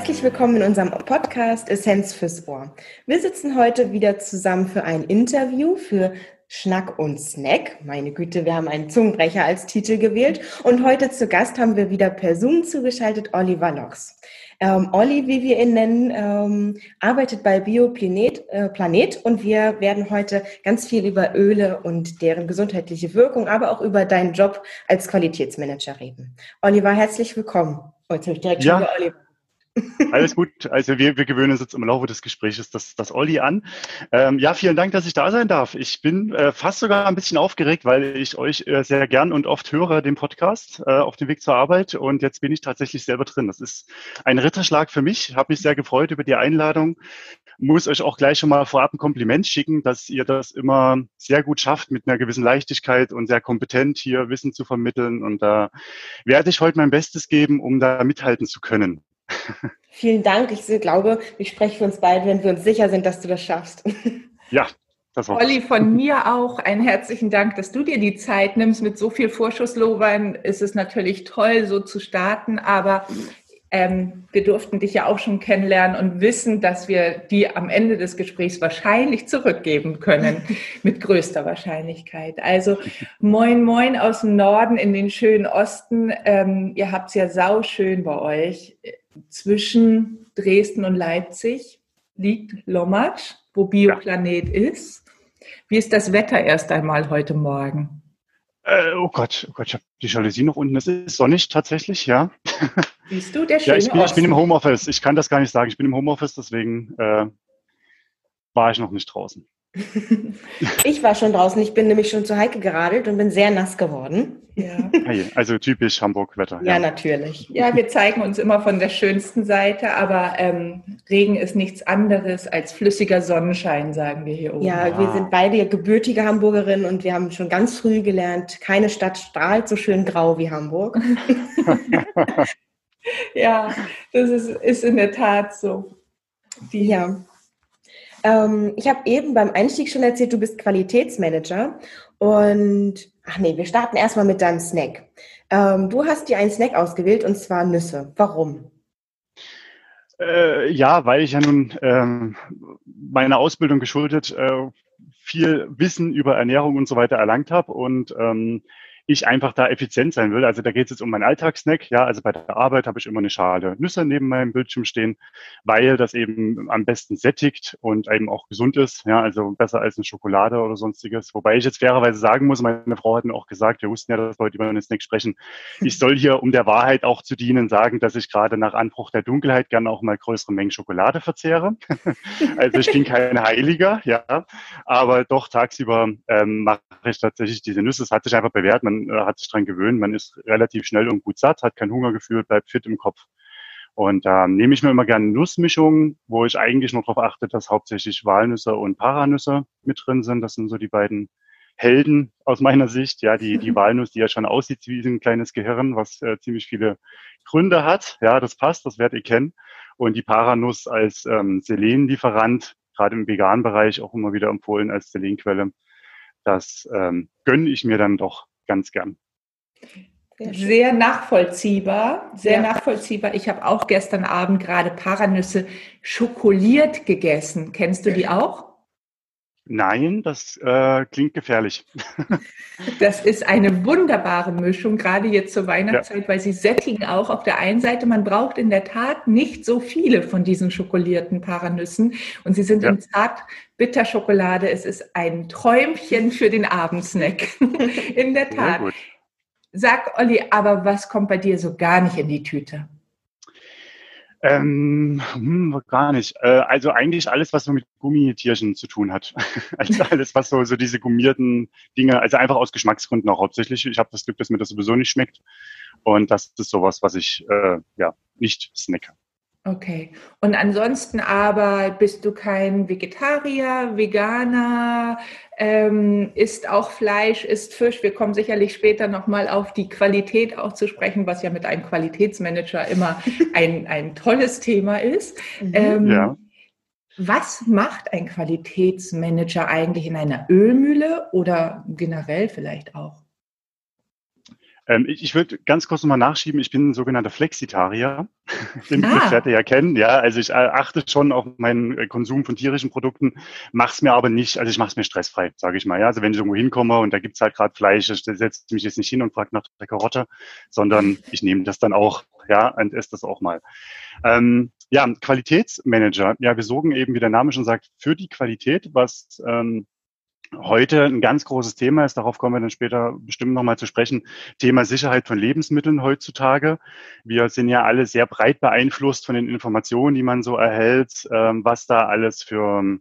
Herzlich willkommen in unserem Podcast Essenz fürs Ohr. Wir sitzen heute wieder zusammen für ein Interview für Schnack und Snack. Meine Güte, wir haben einen Zungenbrecher als Titel gewählt. Und heute zu Gast haben wir wieder per Zoom zugeschaltet Oliver Lox. Ähm, Olli, wie wir ihn nennen, ähm, arbeitet bei Bioplanet äh, Planet und wir werden heute ganz viel über Öle und deren gesundheitliche Wirkung, aber auch über deinen Job als Qualitätsmanager reden. Oliver, herzlich willkommen. Oh, jetzt habe ich direkt ja. schon über Oliver alles gut. Also wir, wir gewöhnen uns jetzt im Laufe des Gesprächs das, das Olli an. Ähm, ja, vielen Dank, dass ich da sein darf. Ich bin äh, fast sogar ein bisschen aufgeregt, weil ich euch äh, sehr gern und oft höre, den Podcast äh, auf dem Weg zur Arbeit. Und jetzt bin ich tatsächlich selber drin. Das ist ein Ritterschlag für mich. Habe mich sehr gefreut über die Einladung. Muss euch auch gleich schon mal vorab ein Kompliment schicken, dass ihr das immer sehr gut schafft, mit einer gewissen Leichtigkeit und sehr kompetent hier Wissen zu vermitteln. Und da werde ich heute mein Bestes geben, um da mithalten zu können. Vielen Dank. Ich glaube, ich spreche für uns beide, wenn wir uns sicher sind, dass du das schaffst. Ja, das war Olli, von mir auch einen herzlichen Dank, dass du dir die Zeit nimmst. Mit so viel Vorschusslobern ist es natürlich toll, so zu starten, aber ähm, wir durften dich ja auch schon kennenlernen und wissen, dass wir die am Ende des Gesprächs wahrscheinlich zurückgeben können, mit größter Wahrscheinlichkeit. Also moin, moin aus dem Norden in den schönen Osten. Ähm, ihr habt es ja sauschön bei euch zwischen Dresden und Leipzig liegt Lommatsch, wo Bioplanet ja. ist. Wie ist das Wetter erst einmal heute Morgen? Äh, oh Gott, oh Gott, ich habe die Jalousie noch unten. Es ist sonnig tatsächlich, ja. Siehst du, der schöne Ja, ich bin, ich bin, im Homeoffice. Ich kann das gar nicht sagen. Ich bin im Homeoffice, deswegen äh, war ich noch nicht draußen. ich war schon draußen. Ich bin nämlich schon zu Heike geradelt und bin sehr nass geworden. Ja. Also typisch Hamburg-Wetter. Ja, ja, natürlich. Ja, wir zeigen uns immer von der schönsten Seite, aber ähm, Regen ist nichts anderes als flüssiger Sonnenschein, sagen wir hier oben. Ja, ah. wir sind beide gebürtige Hamburgerinnen und wir haben schon ganz früh gelernt, keine Stadt strahlt so schön grau wie Hamburg. ja, das ist, ist in der Tat so. Die, ja. Ähm, ich habe eben beim Einstieg schon erzählt, du bist Qualitätsmanager und ach nee, wir starten erstmal mit deinem Snack. Ähm, du hast dir einen Snack ausgewählt und zwar Nüsse. Warum? Äh, ja, weil ich ja nun ähm, meiner Ausbildung geschuldet äh, viel Wissen über Ernährung und so weiter erlangt habe und ähm, ich einfach da effizient sein will. Also da geht es jetzt um meinen Alltagssnack. Ja, also bei der Arbeit habe ich immer eine Schale Nüsse neben meinem Bildschirm stehen, weil das eben am besten sättigt und eben auch gesund ist. Ja, also besser als eine Schokolade oder sonstiges. Wobei ich jetzt fairerweise sagen muss, meine Frau hat mir auch gesagt, wir wussten ja, dass wir heute über einen Snack sprechen. Ich soll hier, um der Wahrheit auch zu dienen, sagen, dass ich gerade nach Anbruch der Dunkelheit gerne auch mal größere Mengen Schokolade verzehre. also ich bin kein Heiliger, ja, aber doch tagsüber ähm, mache ich tatsächlich diese Nüsse. Es hat sich einfach bewährt. Man äh, hat sich dran gewöhnt, man ist relativ schnell und gut satt, hat kein Hungergefühl, bleibt fit im Kopf. Und da ähm, nehme ich mir immer gerne Nussmischungen, wo ich eigentlich noch darauf achte, dass hauptsächlich Walnüsse und Paranüsse mit drin sind. Das sind so die beiden Helden aus meiner Sicht. Ja, die, die Walnuss, die ja schon aussieht wie ein kleines Gehirn, was äh, ziemlich viele Gründe hat. Ja, das passt, das werdet ihr kennen. Und die Paranuss als ähm, Selenlieferant, gerade im veganen Bereich auch immer wieder empfohlen als Selenquelle. Das ähm, gönne ich mir dann doch ganz gern. Sehr nachvollziehbar, sehr ja. nachvollziehbar. Ich habe auch gestern Abend gerade Paranüsse schokoliert gegessen. Kennst du die auch? Nein, das äh, klingt gefährlich. das ist eine wunderbare Mischung, gerade jetzt zur Weihnachtszeit, ja. weil sie sättigen auch auf der einen Seite. Man braucht in der Tat nicht so viele von diesen schokolierten Paranüssen und sie sind ja. in zart Bitterschokolade. Es ist ein Träumchen für den Abendsnack. in der Tat. Sag Olli, aber was kommt bei dir so gar nicht in die Tüte? Ähm, hm, gar nicht. Äh, also eigentlich alles, was so mit Gummitierchen zu tun hat. also alles, was so, so diese gummierten Dinge, also einfach aus Geschmacksgründen auch hauptsächlich. Ich habe das Glück, dass mir das sowieso nicht schmeckt. Und das ist sowas, was ich äh, ja nicht snacke. Okay. Und ansonsten aber bist du kein Vegetarier, Veganer, ähm, isst auch Fleisch, isst Fisch. Wir kommen sicherlich später nochmal auf die Qualität auch zu sprechen, was ja mit einem Qualitätsmanager immer ein, ein tolles Thema ist. Mhm. Ähm, ja. Was macht ein Qualitätsmanager eigentlich in einer Ölmühle oder generell vielleicht auch? Ähm, ich, ich würde ganz kurz nochmal nachschieben, ich bin ein sogenannter Flexitarier. Den ah. Begriff ja kennen, ja. Also ich äh, achte schon auf meinen äh, Konsum von tierischen Produkten, mache es mir aber nicht, also ich mache es mir stressfrei, sage ich mal. Ja. Also wenn ich irgendwo hinkomme und da gibt's halt gerade Fleisch, ich setze mich jetzt nicht hin und frage nach der Karotte, sondern ich nehme das dann auch, ja, und esse das auch mal. Ähm, ja, Qualitätsmanager. Ja, wir sorgen eben, wie der Name schon sagt, für die Qualität, was ähm, heute ein ganz großes Thema ist, darauf kommen wir dann später bestimmt nochmal zu sprechen, Thema Sicherheit von Lebensmitteln heutzutage. Wir sind ja alle sehr breit beeinflusst von den Informationen, die man so erhält, ähm, was da alles für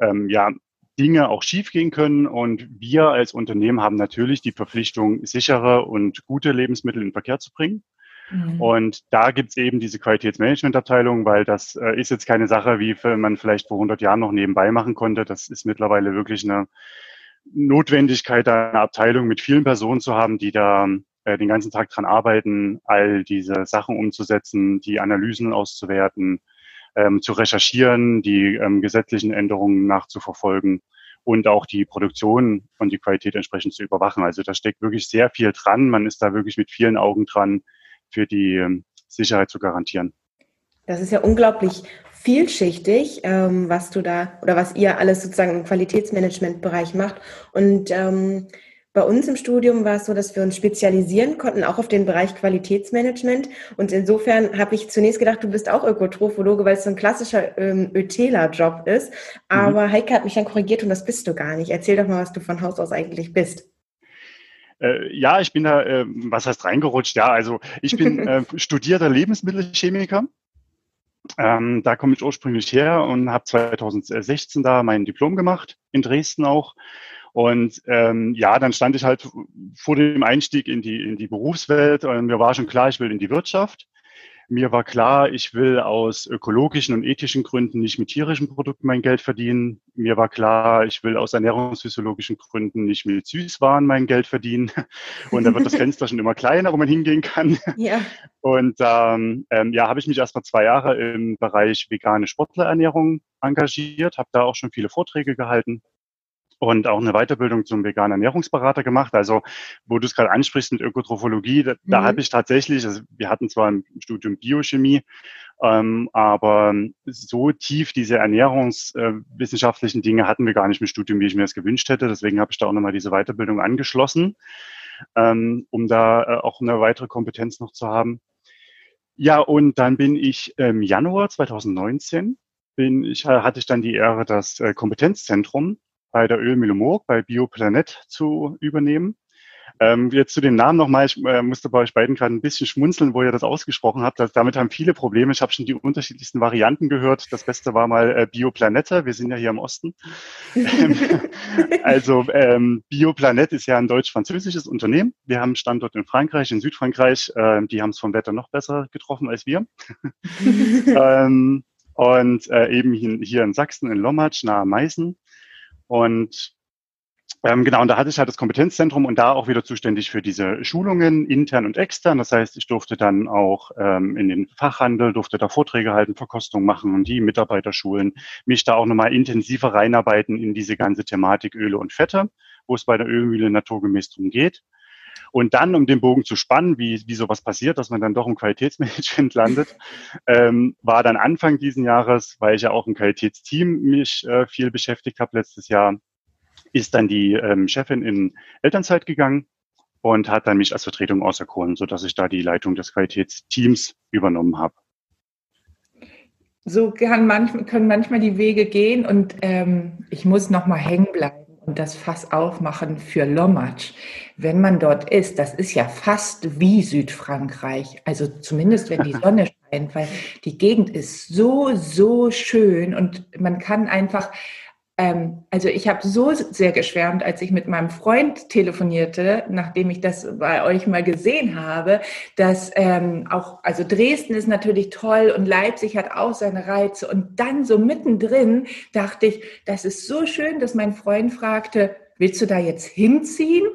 ähm, ja, Dinge auch schiefgehen können. Und wir als Unternehmen haben natürlich die Verpflichtung, sichere und gute Lebensmittel in den Verkehr zu bringen. Mhm. Und da gibt's eben diese Qualitätsmanagementabteilung, weil das äh, ist jetzt keine Sache, wie man vielleicht vor 100 Jahren noch nebenbei machen konnte. Das ist mittlerweile wirklich eine Notwendigkeit, eine Abteilung mit vielen Personen zu haben, die da äh, den ganzen Tag dran arbeiten, all diese Sachen umzusetzen, die Analysen auszuwerten, ähm, zu recherchieren, die ähm, gesetzlichen Änderungen nachzuverfolgen und auch die Produktion und die Qualität entsprechend zu überwachen. Also da steckt wirklich sehr viel dran. Man ist da wirklich mit vielen Augen dran, für die ähm, Sicherheit zu garantieren. Das ist ja unglaublich vielschichtig, ähm, was du da oder was ihr alles sozusagen im Qualitätsmanagementbereich macht. Und ähm, bei uns im Studium war es so, dass wir uns spezialisieren konnten, auch auf den Bereich Qualitätsmanagement. Und insofern habe ich zunächst gedacht, du bist auch Ökotrophologe, weil es so ein klassischer ähm, Öteler-Job ist. Mhm. Aber mhm. Heike hat mich dann korrigiert und das bist du gar nicht. Erzähl doch mal, was du von Haus aus eigentlich bist. Äh, ja, ich bin da, äh, was heißt reingerutscht? Ja, also ich bin äh, studierter Lebensmittelchemiker. Ähm, da komme ich ursprünglich her und habe 2016 da mein Diplom gemacht, in Dresden auch. Und ähm, ja, dann stand ich halt vor dem Einstieg in die, in die Berufswelt und mir war schon klar, ich will in die Wirtschaft. Mir war klar, ich will aus ökologischen und ethischen Gründen nicht mit tierischen Produkten mein Geld verdienen. Mir war klar, ich will aus ernährungsphysiologischen Gründen nicht mit Süßwaren mein Geld verdienen. Und da wird das Fenster schon immer kleiner, wo man hingehen kann. Ja. Und ähm, ähm, ja, habe ich mich erst mal zwei Jahre im Bereich vegane Sportlerernährung engagiert, habe da auch schon viele Vorträge gehalten und auch eine Weiterbildung zum veganen Ernährungsberater gemacht. Also, wo du es gerade ansprichst mit Ökotrophologie, da, mhm. da habe ich tatsächlich, also wir hatten zwar im Studium Biochemie, ähm, aber so tief diese ernährungswissenschaftlichen Dinge hatten wir gar nicht im Studium, wie ich mir das gewünscht hätte. Deswegen habe ich da auch nochmal diese Weiterbildung angeschlossen, ähm, um da äh, auch eine weitere Kompetenz noch zu haben. Ja, und dann bin ich im Januar 2019 bin ich, hatte ich dann die Ehre, das äh, Kompetenzzentrum bei der Ölmühle Moog, bei Bioplanet zu übernehmen. Ähm, jetzt zu den Namen nochmal. Ich äh, musste bei euch beiden gerade ein bisschen schmunzeln, wo ihr das ausgesprochen habt. Das, damit haben viele Probleme. Ich habe schon die unterschiedlichsten Varianten gehört. Das Beste war mal äh, Bioplanete. Wir sind ja hier im Osten. Ähm, also ähm, Bioplanet ist ja ein deutsch-französisches Unternehmen. Wir haben einen Standort in Frankreich, in Südfrankreich. Äh, die haben es vom Wetter noch besser getroffen als wir. ähm, und äh, eben hier in Sachsen, in Lommatsch, nahe Meißen. Und ähm, genau, und da hatte ich halt das Kompetenzzentrum und da auch wieder zuständig für diese Schulungen, intern und extern. Das heißt, ich durfte dann auch ähm, in den Fachhandel, durfte da Vorträge halten, Verkostung machen und die Mitarbeiter schulen, mich da auch nochmal intensiver reinarbeiten in diese ganze Thematik Öle und Fette, wo es bei der Ölmühle naturgemäß drum geht. Und dann, um den Bogen zu spannen, wie, wie sowas passiert, dass man dann doch im Qualitätsmanagement landet, ähm, war dann Anfang diesen Jahres, weil ich ja auch im Qualitätsteam mich äh, viel beschäftigt habe letztes Jahr, ist dann die ähm, Chefin in Elternzeit gegangen und hat dann mich als Vertretung auserkoren, sodass ich da die Leitung des Qualitätsteams übernommen habe. So manchmal, können manchmal die Wege gehen und ähm, ich muss noch mal hängen bleiben und das Fass aufmachen für Lommatsch. Wenn man dort ist, das ist ja fast wie Südfrankreich. Also zumindest wenn die Sonne scheint, weil die Gegend ist so, so schön und man kann einfach ähm, also ich habe so sehr geschwärmt, als ich mit meinem Freund telefonierte, nachdem ich das bei euch mal gesehen habe, dass ähm, auch, also Dresden ist natürlich toll und Leipzig hat auch seine Reize. Und dann so mittendrin dachte ich, das ist so schön, dass mein Freund fragte, willst du da jetzt hinziehen?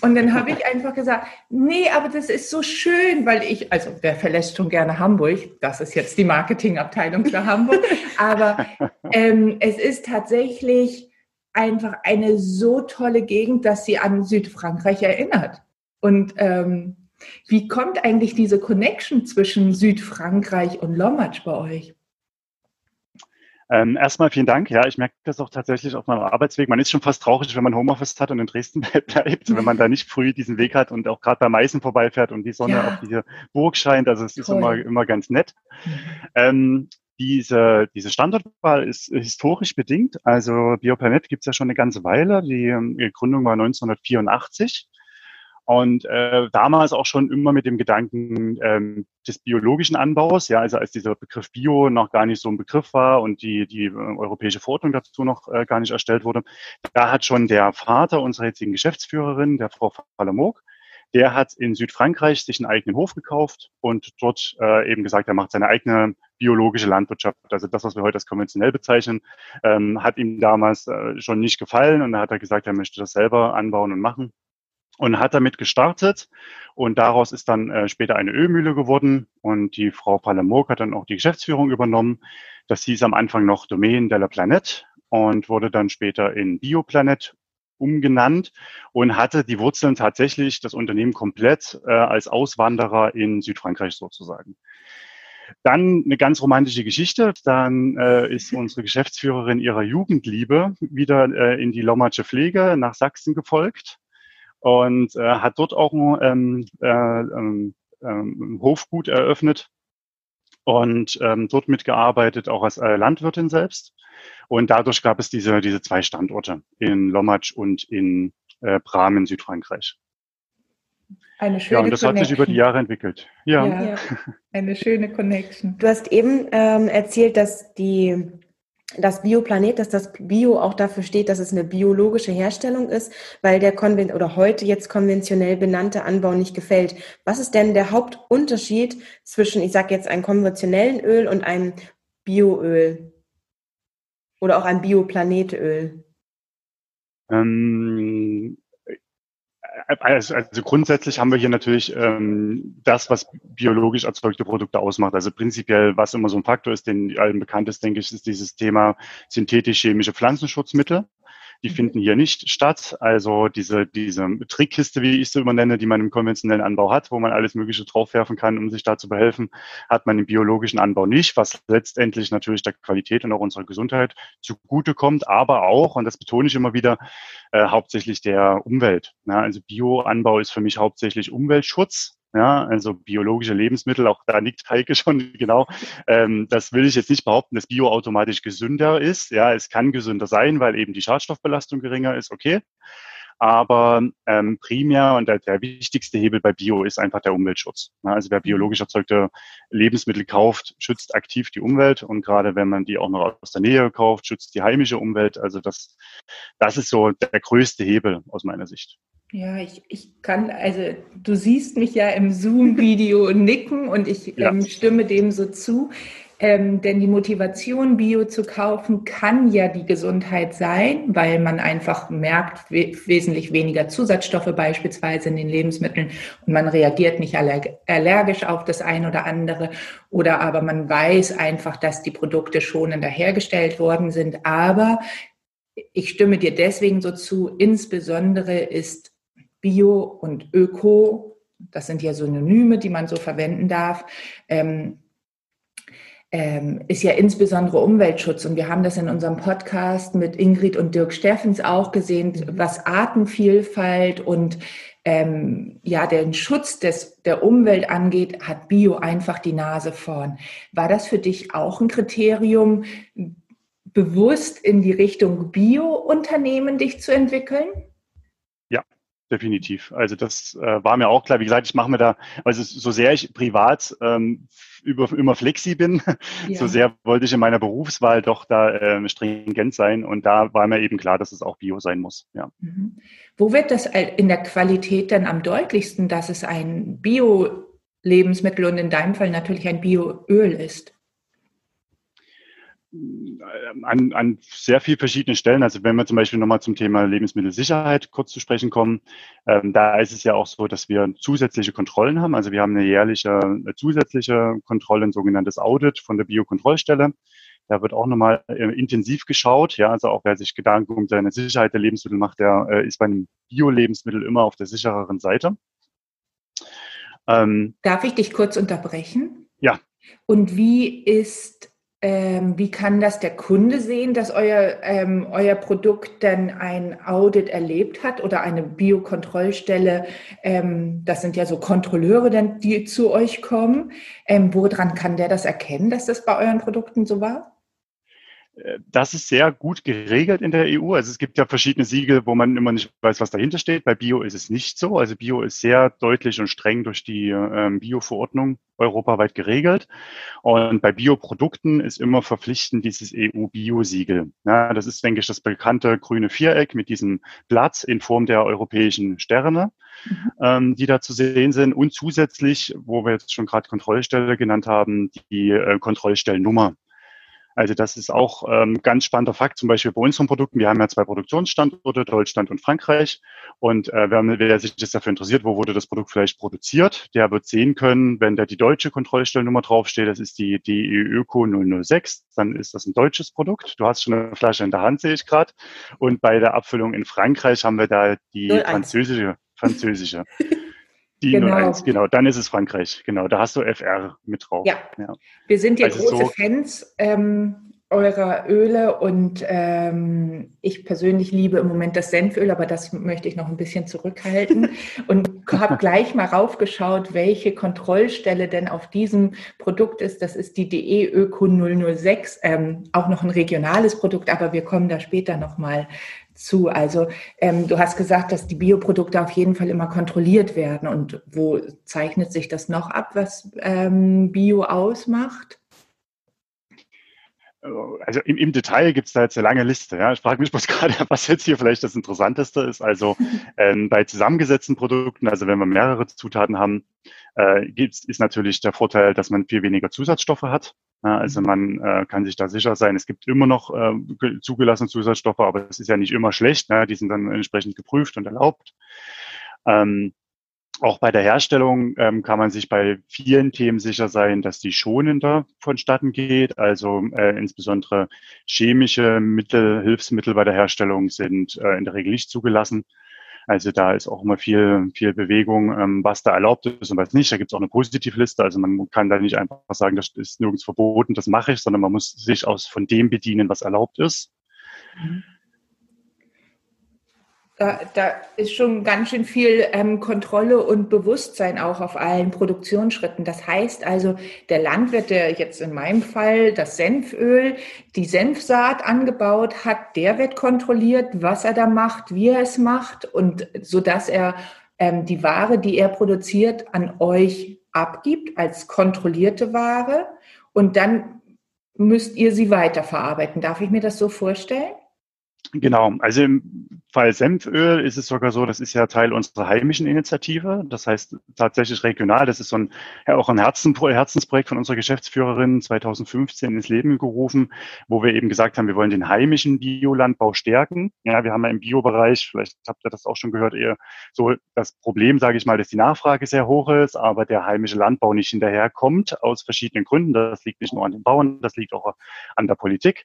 Und dann habe ich einfach gesagt, nee, aber das ist so schön, weil ich, also wer verlässt schon gerne Hamburg? Das ist jetzt die Marketingabteilung für Hamburg. Aber ähm, es ist tatsächlich einfach eine so tolle Gegend, dass sie an Südfrankreich erinnert. Und ähm, wie kommt eigentlich diese Connection zwischen Südfrankreich und Lommatsch bei euch? Ähm, erstmal vielen Dank. Ja, ich merke das auch tatsächlich auf meinem Arbeitsweg. Man ist schon fast traurig, wenn man Homeoffice hat und in Dresden bleibt, wenn man da nicht früh diesen Weg hat und auch gerade bei Meißen vorbeifährt und die Sonne ja. auf diese Burg scheint. Also es Toll. ist immer, immer ganz nett. Ähm, diese, diese Standortwahl ist historisch bedingt. Also Bioplanet gibt es ja schon eine ganze Weile. Die, ähm, die Gründung war 1984. Und äh, damals auch schon immer mit dem Gedanken ähm, des biologischen Anbaus, ja, also als dieser Begriff Bio noch gar nicht so ein Begriff war und die, die äh, europäische Verordnung dazu noch äh, gar nicht erstellt wurde, da hat schon der Vater unserer jetzigen Geschäftsführerin, der Frau Falamog, der hat in Südfrankreich sich einen eigenen Hof gekauft und dort äh, eben gesagt, er macht seine eigene biologische Landwirtschaft. Also das, was wir heute als konventionell bezeichnen, ähm, hat ihm damals äh, schon nicht gefallen und da hat er gesagt, er möchte das selber anbauen und machen und hat damit gestartet und daraus ist dann äh, später eine Ölmühle geworden und die Frau Palamok hat dann auch die Geschäftsführung übernommen. Das hieß am Anfang noch Domain de la Planète und wurde dann später in Bioplanet umgenannt und hatte die Wurzeln tatsächlich das Unternehmen komplett äh, als Auswanderer in Südfrankreich sozusagen. Dann eine ganz romantische Geschichte. Dann äh, ist unsere Geschäftsführerin ihrer Jugendliebe wieder äh, in die Lommatsche Pflege nach Sachsen gefolgt und äh, hat dort auch ein ähm, äh, ähm, ähm, Hofgut eröffnet und ähm, dort mitgearbeitet, auch als äh, Landwirtin selbst. Und dadurch gab es diese, diese zwei Standorte in Lommatsch und in äh, Bram in Südfrankreich. Eine schöne ja, und das Connection. hat sich über die Jahre entwickelt. Ja. ja. Eine schöne Connection. Du hast eben ähm, erzählt, dass die das Bioplanet, dass das Bio auch dafür steht, dass es eine biologische Herstellung ist, weil der konven oder heute jetzt konventionell benannte Anbau nicht gefällt. Was ist denn der Hauptunterschied zwischen, ich sage jetzt, einem konventionellen Öl und einem Bioöl oder auch einem Bioplanetöl? Ähm, also, also grundsätzlich haben wir hier natürlich ähm, das, was biologisch erzeugte Produkte ausmacht. Also prinzipiell, was immer so ein Faktor ist, den allen bekannt ist, denke ich, ist dieses Thema synthetisch-chemische Pflanzenschutzmittel. Die finden hier nicht statt. Also diese, diese Trickkiste, wie ich sie immer nenne, die man im konventionellen Anbau hat, wo man alles Mögliche draufwerfen kann, um sich da zu behelfen, hat man im biologischen Anbau nicht, was letztendlich natürlich der Qualität und auch unserer Gesundheit zugutekommt, aber auch, und das betone ich immer wieder, äh, hauptsächlich der Umwelt. Ja, also Bioanbau ist für mich hauptsächlich Umweltschutz. Ja, also biologische Lebensmittel, auch da nickt Heike schon genau. Ähm, das will ich jetzt nicht behaupten, dass Bio automatisch gesünder ist. Ja, es kann gesünder sein, weil eben die Schadstoffbelastung geringer ist, okay. Aber ähm, primär und der, der wichtigste Hebel bei Bio ist einfach der Umweltschutz. Ja, also wer biologisch erzeugte Lebensmittel kauft, schützt aktiv die Umwelt und gerade wenn man die auch noch aus der Nähe kauft, schützt die heimische Umwelt. Also das, das ist so der größte Hebel aus meiner Sicht. Ja, ich, ich kann, also du siehst mich ja im Zoom-Video nicken und ich ja. ähm, stimme dem so zu. Ähm, denn die Motivation, Bio zu kaufen, kann ja die Gesundheit sein, weil man einfach merkt, we wesentlich weniger Zusatzstoffe beispielsweise in den Lebensmitteln und man reagiert nicht allergisch auf das ein oder andere. Oder aber man weiß einfach, dass die Produkte schonender hergestellt worden sind. Aber ich stimme dir deswegen so zu, insbesondere ist Bio und Öko, das sind ja Synonyme, die man so verwenden darf, ähm, ist ja insbesondere Umweltschutz. Und wir haben das in unserem Podcast mit Ingrid und Dirk Steffens auch gesehen, was Artenvielfalt und ähm, ja, den Schutz des, der Umwelt angeht, hat Bio einfach die Nase vorn. War das für dich auch ein Kriterium, bewusst in die Richtung Bio-Unternehmen dich zu entwickeln? Definitiv. Also das äh, war mir auch klar. Wie gesagt, ich mache mir da, also so sehr ich privat ähm, über, immer flexi bin, ja. so sehr wollte ich in meiner Berufswahl doch da äh, stringent sein. Und da war mir eben klar, dass es auch Bio sein muss. Ja. Mhm. Wo wird das in der Qualität dann am deutlichsten, dass es ein Bio-Lebensmittel und in deinem Fall natürlich ein Bioöl ist? An, an sehr viel verschiedenen Stellen. Also wenn wir zum Beispiel nochmal zum Thema Lebensmittelsicherheit kurz zu sprechen kommen, ähm, da ist es ja auch so, dass wir zusätzliche Kontrollen haben. Also wir haben eine jährliche eine zusätzliche Kontrolle, ein sogenanntes Audit von der Biokontrollstelle. Da wird auch nochmal äh, intensiv geschaut. Ja, also auch wer sich Gedanken um seine Sicherheit der Lebensmittel macht, der äh, ist bei einem Bio-Lebensmittel immer auf der sichereren Seite. Ähm, Darf ich dich kurz unterbrechen? Ja. Und wie ist ähm, wie kann das der Kunde sehen, dass euer, ähm, euer Produkt denn ein Audit erlebt hat oder eine Biokontrollstelle? Ähm, das sind ja so Kontrolleure, denn, die zu euch kommen. Ähm, woran kann der das erkennen, dass das bei euren Produkten so war? Das ist sehr gut geregelt in der EU. Also es gibt ja verschiedene Siegel, wo man immer nicht weiß, was dahinter steht. Bei Bio ist es nicht so. Also Bio ist sehr deutlich und streng durch die ähm, Bio-Verordnung europaweit geregelt. Und bei Bioprodukten ist immer verpflichtend dieses EU-Bio-Siegel. Ja, das ist, denke ich, das bekannte grüne Viereck mit diesem Blatt in Form der europäischen Sterne, mhm. ähm, die da zu sehen sind. Und zusätzlich, wo wir jetzt schon gerade Kontrollstelle genannt haben, die äh, Kontrollstellennummer. Also das ist auch ähm, ganz spannender Fakt, zum Beispiel bei unseren Produkten. Wir haben ja zwei Produktionsstandorte, Deutschland und Frankreich. Und äh, wer, wer sich das dafür interessiert, wo wurde das Produkt vielleicht produziert, der wird sehen können, wenn da die deutsche Kontrollstellnummer draufsteht, das ist die DE Öko 006, dann ist das ein deutsches Produkt. Du hast schon eine Flasche in der Hand, sehe ich gerade. Und bei der Abfüllung in Frankreich haben wir da die 01. französische. französische. Die genau. 01, genau, dann ist es Frankreich. Genau, da hast du FR mit drauf. Ja, ja. wir sind ja also große so Fans ähm, eurer Öle und ähm, ich persönlich liebe im Moment das Senföl, aber das möchte ich noch ein bisschen zurückhalten und habe gleich mal raufgeschaut, welche Kontrollstelle denn auf diesem Produkt ist. Das ist die DE Öko 006, ähm, auch noch ein regionales Produkt, aber wir kommen da später nochmal zu. Also ähm, du hast gesagt, dass die Bioprodukte auf jeden Fall immer kontrolliert werden. Und wo zeichnet sich das noch ab, was ähm, Bio ausmacht? Also im, im Detail gibt es da jetzt eine lange Liste. Ja. Ich frage mich bloß gerade, was jetzt hier vielleicht das Interessanteste ist. Also ähm, bei zusammengesetzten Produkten, also wenn wir mehrere Zutaten haben, äh, gibt's, ist natürlich der Vorteil, dass man viel weniger Zusatzstoffe hat. Also man äh, kann sich da sicher sein, es gibt immer noch äh, zugelassene Zusatzstoffe, aber es ist ja nicht immer schlecht. Ne? Die sind dann entsprechend geprüft und erlaubt. Ähm, auch bei der Herstellung ähm, kann man sich bei vielen Themen sicher sein, dass die schonender vonstatten geht. Also äh, insbesondere chemische Mittel, Hilfsmittel bei der Herstellung sind äh, in der Regel nicht zugelassen. Also da ist auch immer viel, viel Bewegung, ähm, was da erlaubt ist und was nicht. Da gibt es auch eine Positivliste. Also man kann da nicht einfach sagen, das ist nirgends verboten, das mache ich, sondern man muss sich aus von dem bedienen, was erlaubt ist. Mhm. Da, da ist schon ganz schön viel ähm, Kontrolle und Bewusstsein auch auf allen Produktionsschritten. Das heißt also, der Landwirt, der jetzt in meinem Fall das Senföl, die Senfsaat angebaut hat, der wird kontrolliert, was er da macht, wie er es macht und so dass er ähm, die Ware, die er produziert, an euch abgibt als kontrollierte Ware und dann müsst ihr sie weiterverarbeiten. Darf ich mir das so vorstellen? Genau, also im Fall Senföl ist es sogar so, das ist ja Teil unserer heimischen Initiative. Das heißt tatsächlich regional. Das ist so ein, ja, auch ein Herzen, Herzensprojekt von unserer Geschäftsführerin 2015 ins Leben gerufen, wo wir eben gesagt haben, wir wollen den heimischen Biolandbau stärken. Ja, wir haben ja im Biobereich, vielleicht habt ihr das auch schon gehört, eher so das Problem, sage ich mal, dass die Nachfrage sehr hoch ist, aber der heimische Landbau nicht hinterherkommt aus verschiedenen Gründen. Das liegt nicht nur an den Bauern, das liegt auch an der Politik.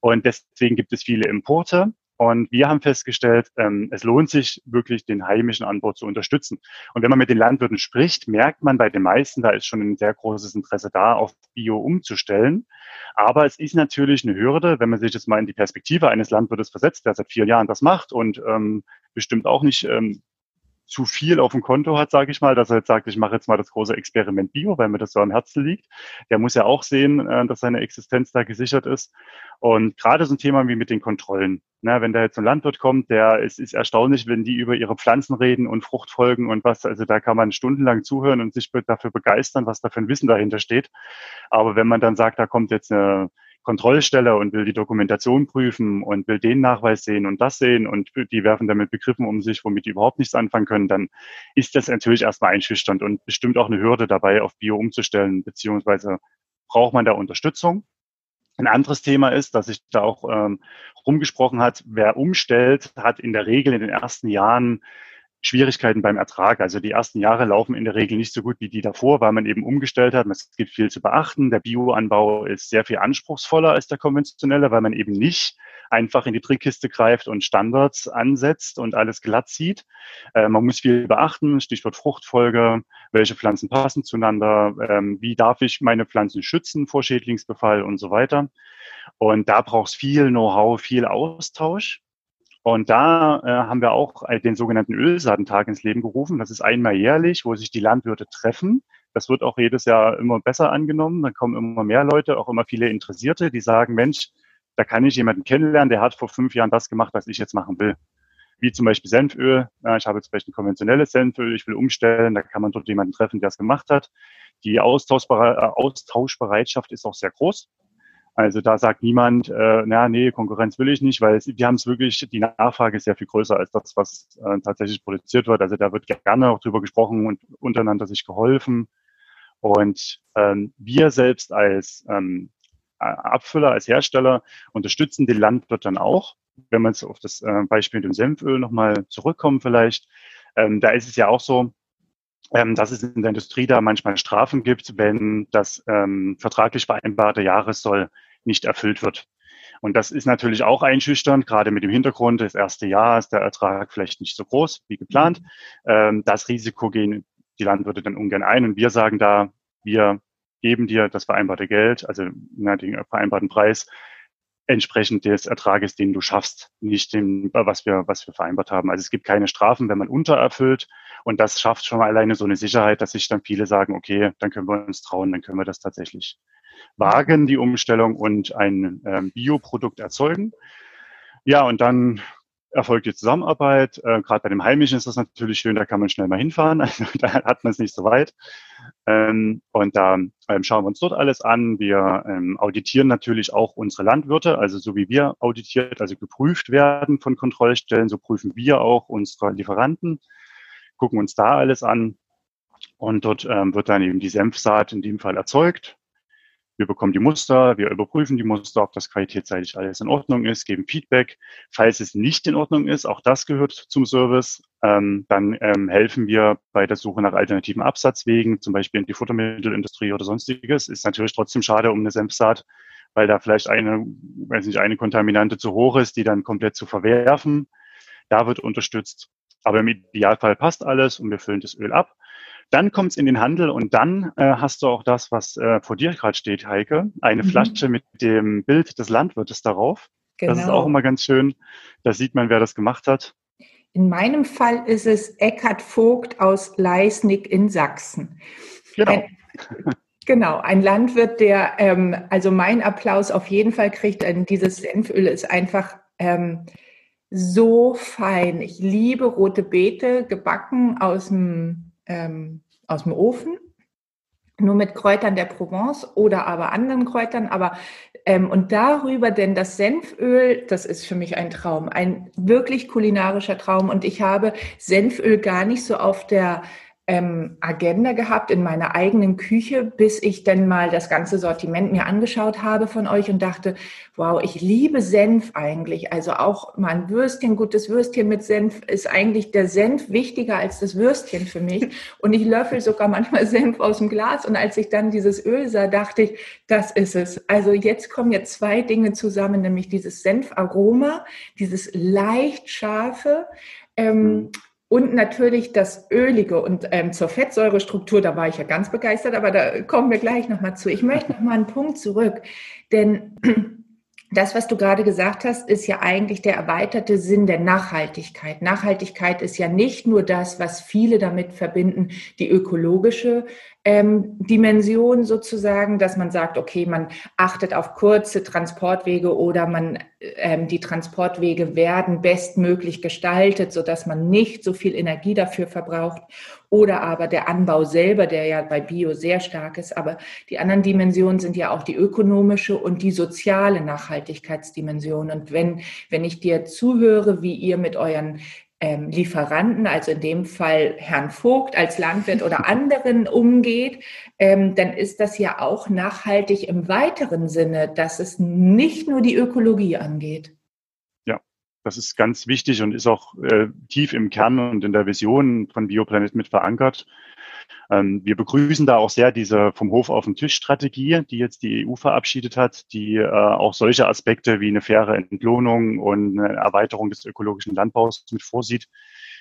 Und deswegen gibt es viele Importe. Und wir haben festgestellt, ähm, es lohnt sich wirklich, den heimischen Anbau zu unterstützen. Und wenn man mit den Landwirten spricht, merkt man bei den meisten, da ist schon ein sehr großes Interesse da, auf Bio umzustellen. Aber es ist natürlich eine Hürde, wenn man sich jetzt mal in die Perspektive eines Landwirtes versetzt, der seit vier Jahren das macht und ähm, bestimmt auch nicht ähm, zu viel auf dem Konto hat, sage ich mal, dass er jetzt sagt, ich mache jetzt mal das große Experiment Bio, weil mir das so am Herzen liegt. Der muss ja auch sehen, äh, dass seine Existenz da gesichert ist. Und gerade so ein Thema wie mit den Kontrollen. Ne, wenn da jetzt ein Landwirt kommt, der es ist erstaunlich, wenn die über ihre Pflanzen reden und Fruchtfolgen und was, also da kann man stundenlang zuhören und sich dafür begeistern, was da für ein Wissen dahinter steht. Aber wenn man dann sagt, da kommt jetzt eine Kontrollstelle und will die Dokumentation prüfen und will den Nachweis sehen und das sehen und die werfen damit Begriffen um sich, womit die überhaupt nichts anfangen können, dann ist das natürlich erstmal einschüchternd und bestimmt auch eine Hürde dabei, auf Bio umzustellen, beziehungsweise braucht man da Unterstützung. Ein anderes Thema ist, dass sich da auch ähm, rumgesprochen hat, wer umstellt, hat in der Regel in den ersten Jahren Schwierigkeiten beim Ertrag. Also die ersten Jahre laufen in der Regel nicht so gut wie die davor, weil man eben umgestellt hat. Es gibt viel zu beachten. Der Bioanbau ist sehr viel anspruchsvoller als der konventionelle, weil man eben nicht einfach in die Trickkiste greift und Standards ansetzt und alles glatt zieht. Äh, man muss viel beachten, Stichwort Fruchtfolge, welche Pflanzen passen zueinander, ähm, wie darf ich meine Pflanzen schützen vor Schädlingsbefall und so weiter. Und da braucht es viel Know-how, viel Austausch. Und da äh, haben wir auch den sogenannten Ölsaatentag ins Leben gerufen. Das ist einmal jährlich, wo sich die Landwirte treffen. Das wird auch jedes Jahr immer besser angenommen. Da kommen immer mehr Leute, auch immer viele Interessierte, die sagen, Mensch, da kann ich jemanden kennenlernen, der hat vor fünf Jahren das gemacht, was ich jetzt machen will. Wie zum Beispiel Senföl. Ich habe jetzt vielleicht ein konventionelles Senföl, ich will umstellen, da kann man dort jemanden treffen, der es gemacht hat. Die Austauschbereitschaft ist auch sehr groß. Also da sagt niemand, äh, na nee, Konkurrenz will ich nicht, weil es, wir haben es wirklich, die Nachfrage ist sehr viel größer als das, was äh, tatsächlich produziert wird. Also da wird gerne auch drüber gesprochen und untereinander sich geholfen. Und ähm, wir selbst als ähm, Abfüller, als Hersteller unterstützen die Landwirt dann auch. Wenn man jetzt auf das äh, Beispiel mit dem Senföl nochmal zurückkommen vielleicht, ähm, da ist es ja auch so, ähm, dass es in der Industrie da manchmal Strafen gibt, wenn das ähm, vertraglich vereinbarte Jahressoll nicht erfüllt wird. Und das ist natürlich auch einschüchternd, gerade mit dem Hintergrund, das erste Jahr ist der Ertrag vielleicht nicht so groß wie geplant. Ähm, das Risiko gehen die Landwirte dann ungern ein. Und wir sagen da, wir geben dir das vereinbarte Geld, also den vereinbarten Preis, entsprechend des Ertrages, den du schaffst, nicht dem, was wir, was wir vereinbart haben. Also es gibt keine Strafen, wenn man untererfüllt. Und das schafft schon mal alleine so eine Sicherheit, dass sich dann viele sagen, okay, dann können wir uns trauen, dann können wir das tatsächlich wagen, die Umstellung und ein ähm, Bioprodukt erzeugen. Ja, und dann erfolgt die Zusammenarbeit. Äh, Gerade bei dem Heimischen ist das natürlich schön, da kann man schnell mal hinfahren. Also da hat man es nicht so weit. Ähm, und da ähm, schauen wir uns dort alles an. Wir ähm, auditieren natürlich auch unsere Landwirte, also so wie wir auditiert, also geprüft werden von Kontrollstellen, so prüfen wir auch unsere Lieferanten, gucken uns da alles an. Und dort ähm, wird dann eben die Senfsaat in dem Fall erzeugt. Wir bekommen die Muster, wir überprüfen die Muster, ob das qualitätsseitig alles in Ordnung ist, geben Feedback. Falls es nicht in Ordnung ist, auch das gehört zum Service, ähm, dann ähm, helfen wir bei der Suche nach alternativen Absatzwegen, zum Beispiel in die Futtermittelindustrie oder sonstiges. Ist natürlich trotzdem schade um eine Senfsaat, weil da vielleicht eine, weiß nicht, eine Kontaminante zu hoch ist, die dann komplett zu verwerfen. Da wird unterstützt. Aber im Idealfall passt alles und wir füllen das Öl ab. Dann kommt es in den Handel und dann äh, hast du auch das, was äh, vor dir gerade steht, Heike. Eine mhm. Flasche mit dem Bild des Landwirtes darauf. Genau. Das ist auch genau. immer ganz schön. Da sieht man, wer das gemacht hat. In meinem Fall ist es Eckhard Vogt aus Leisnig in Sachsen. Genau. Ein, genau, ein Landwirt, der, ähm, also mein Applaus auf jeden Fall kriegt. Denn dieses Senföl ist einfach ähm, so fein. Ich liebe rote Beete, gebacken aus dem ähm, aus dem Ofen, nur mit Kräutern der Provence oder aber anderen Kräutern, aber ähm, und darüber denn das Senföl, das ist für mich ein Traum, ein wirklich kulinarischer Traum. Und ich habe Senföl gar nicht so auf der ähm, Agenda gehabt in meiner eigenen Küche, bis ich dann mal das ganze Sortiment mir angeschaut habe von euch und dachte, wow, ich liebe Senf eigentlich. Also auch mal ein Würstchen, gutes Würstchen mit Senf ist eigentlich der Senf wichtiger als das Würstchen für mich. Und ich löffel sogar manchmal Senf aus dem Glas. Und als ich dann dieses Öl sah, dachte ich, das ist es. Also jetzt kommen jetzt zwei Dinge zusammen, nämlich dieses Senfaroma, dieses leicht scharfe, ähm, mhm. Und natürlich das Ölige und ähm, zur Fettsäurestruktur, da war ich ja ganz begeistert, aber da kommen wir gleich nochmal zu. Ich möchte nochmal einen Punkt zurück, denn das, was du gerade gesagt hast, ist ja eigentlich der erweiterte Sinn der Nachhaltigkeit. Nachhaltigkeit ist ja nicht nur das, was viele damit verbinden, die ökologische ähm, Dimension sozusagen, dass man sagt, okay, man achtet auf kurze Transportwege oder man ähm, die Transportwege werden bestmöglich gestaltet, so dass man nicht so viel Energie dafür verbraucht oder aber der Anbau selber, der ja bei Bio sehr stark ist. Aber die anderen Dimensionen sind ja auch die ökonomische und die soziale Nachhaltigkeitsdimension. Und wenn, wenn ich dir zuhöre, wie ihr mit euren ähm, Lieferanten, also in dem Fall Herrn Vogt als Landwirt oder anderen umgeht, ähm, dann ist das ja auch nachhaltig im weiteren Sinne, dass es nicht nur die Ökologie angeht. Das ist ganz wichtig und ist auch äh, tief im Kern und in der Vision von Bioplanet mit verankert. Ähm, wir begrüßen da auch sehr diese vom Hof auf den Tisch Strategie, die jetzt die EU verabschiedet hat, die äh, auch solche Aspekte wie eine faire Entlohnung und eine Erweiterung des ökologischen Landbaus mit vorsieht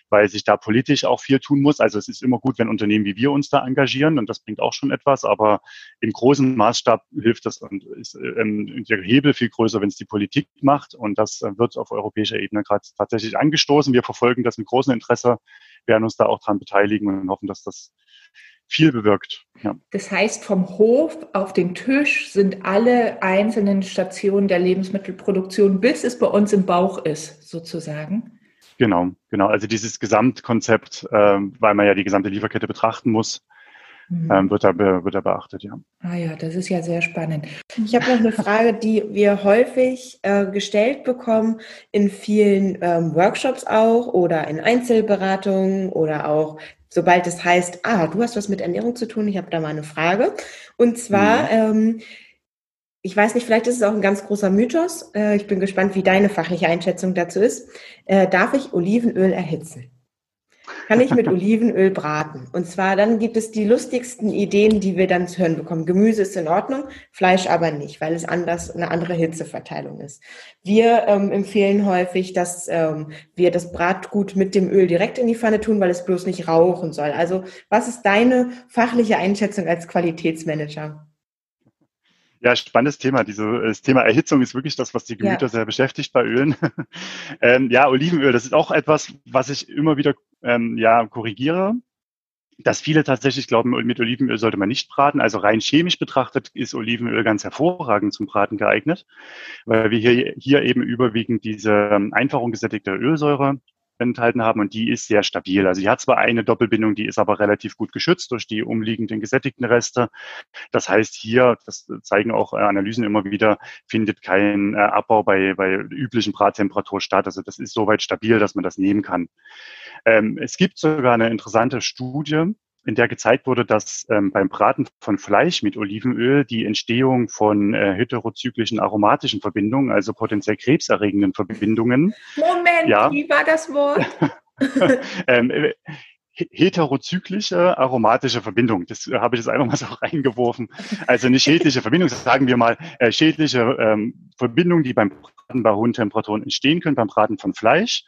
weil sich da politisch auch viel tun muss. Also es ist immer gut, wenn Unternehmen wie wir uns da engagieren und das bringt auch schon etwas, aber im großen Maßstab hilft das und ist ähm, der Hebel viel größer, wenn es die Politik macht und das wird auf europäischer Ebene gerade tatsächlich angestoßen. Wir verfolgen das mit großem Interesse, werden uns da auch dran beteiligen und hoffen, dass das viel bewirkt. Ja. Das heißt, vom Hof auf den Tisch sind alle einzelnen Stationen der Lebensmittelproduktion, bis es bei uns im Bauch ist, sozusagen. Genau, genau. Also dieses Gesamtkonzept, ähm, weil man ja die gesamte Lieferkette betrachten muss, mhm. ähm, wird, da, wird da beachtet, ja. Ah ja, das ist ja sehr spannend. Ich habe noch eine Frage, die wir häufig äh, gestellt bekommen in vielen ähm, Workshops auch oder in Einzelberatungen oder auch sobald es heißt, ah, du hast was mit Ernährung zu tun, ich habe da mal eine Frage. Und zwar, mhm. ähm, ich weiß nicht, vielleicht ist es auch ein ganz großer Mythos. Äh, ich bin gespannt, wie deine fachliche Einschätzung dazu ist. Äh, darf ich Olivenöl erhitzen? Kann ich mit Olivenöl braten? Und zwar dann gibt es die lustigsten Ideen, die wir dann zu hören bekommen. Gemüse ist in Ordnung, Fleisch aber nicht, weil es anders eine andere Hitzeverteilung ist. Wir ähm, empfehlen häufig, dass ähm, wir das Bratgut mit dem Öl direkt in die Pfanne tun, weil es bloß nicht rauchen soll. Also was ist deine fachliche Einschätzung als Qualitätsmanager? Ja, spannendes Thema. Diese, das Thema Erhitzung ist wirklich das, was die Gemüter ja. sehr beschäftigt bei Ölen. ähm, ja, Olivenöl, das ist auch etwas, was ich immer wieder ähm, ja, korrigiere. Dass viele tatsächlich glauben, mit Olivenöl sollte man nicht braten. Also rein chemisch betrachtet ist Olivenöl ganz hervorragend zum Braten geeignet, weil wir hier, hier eben überwiegend diese ähm, Einfachung gesättigter Ölsäure enthalten haben und die ist sehr stabil. Also sie hat zwar eine Doppelbindung, die ist aber relativ gut geschützt durch die umliegenden gesättigten Reste. Das heißt hier, das zeigen auch äh, Analysen immer wieder, findet kein äh, Abbau bei, bei üblichen Brattemperatur statt. Also das ist soweit stabil, dass man das nehmen kann. Ähm, es gibt sogar eine interessante Studie, in der gezeigt wurde, dass ähm, beim Braten von Fleisch mit Olivenöl die Entstehung von äh, heterozyklischen aromatischen Verbindungen, also potenziell krebserregenden Verbindungen. Moment, ja, wie war das Wort? ähm, äh, heterozyklische aromatische Verbindung. Das äh, habe ich jetzt einfach mal so reingeworfen. Also nicht schädliche Verbindung, sagen wir mal äh, schädliche ähm, Verbindungen, die beim Braten bei hohen Temperaturen entstehen können, beim Braten von Fleisch.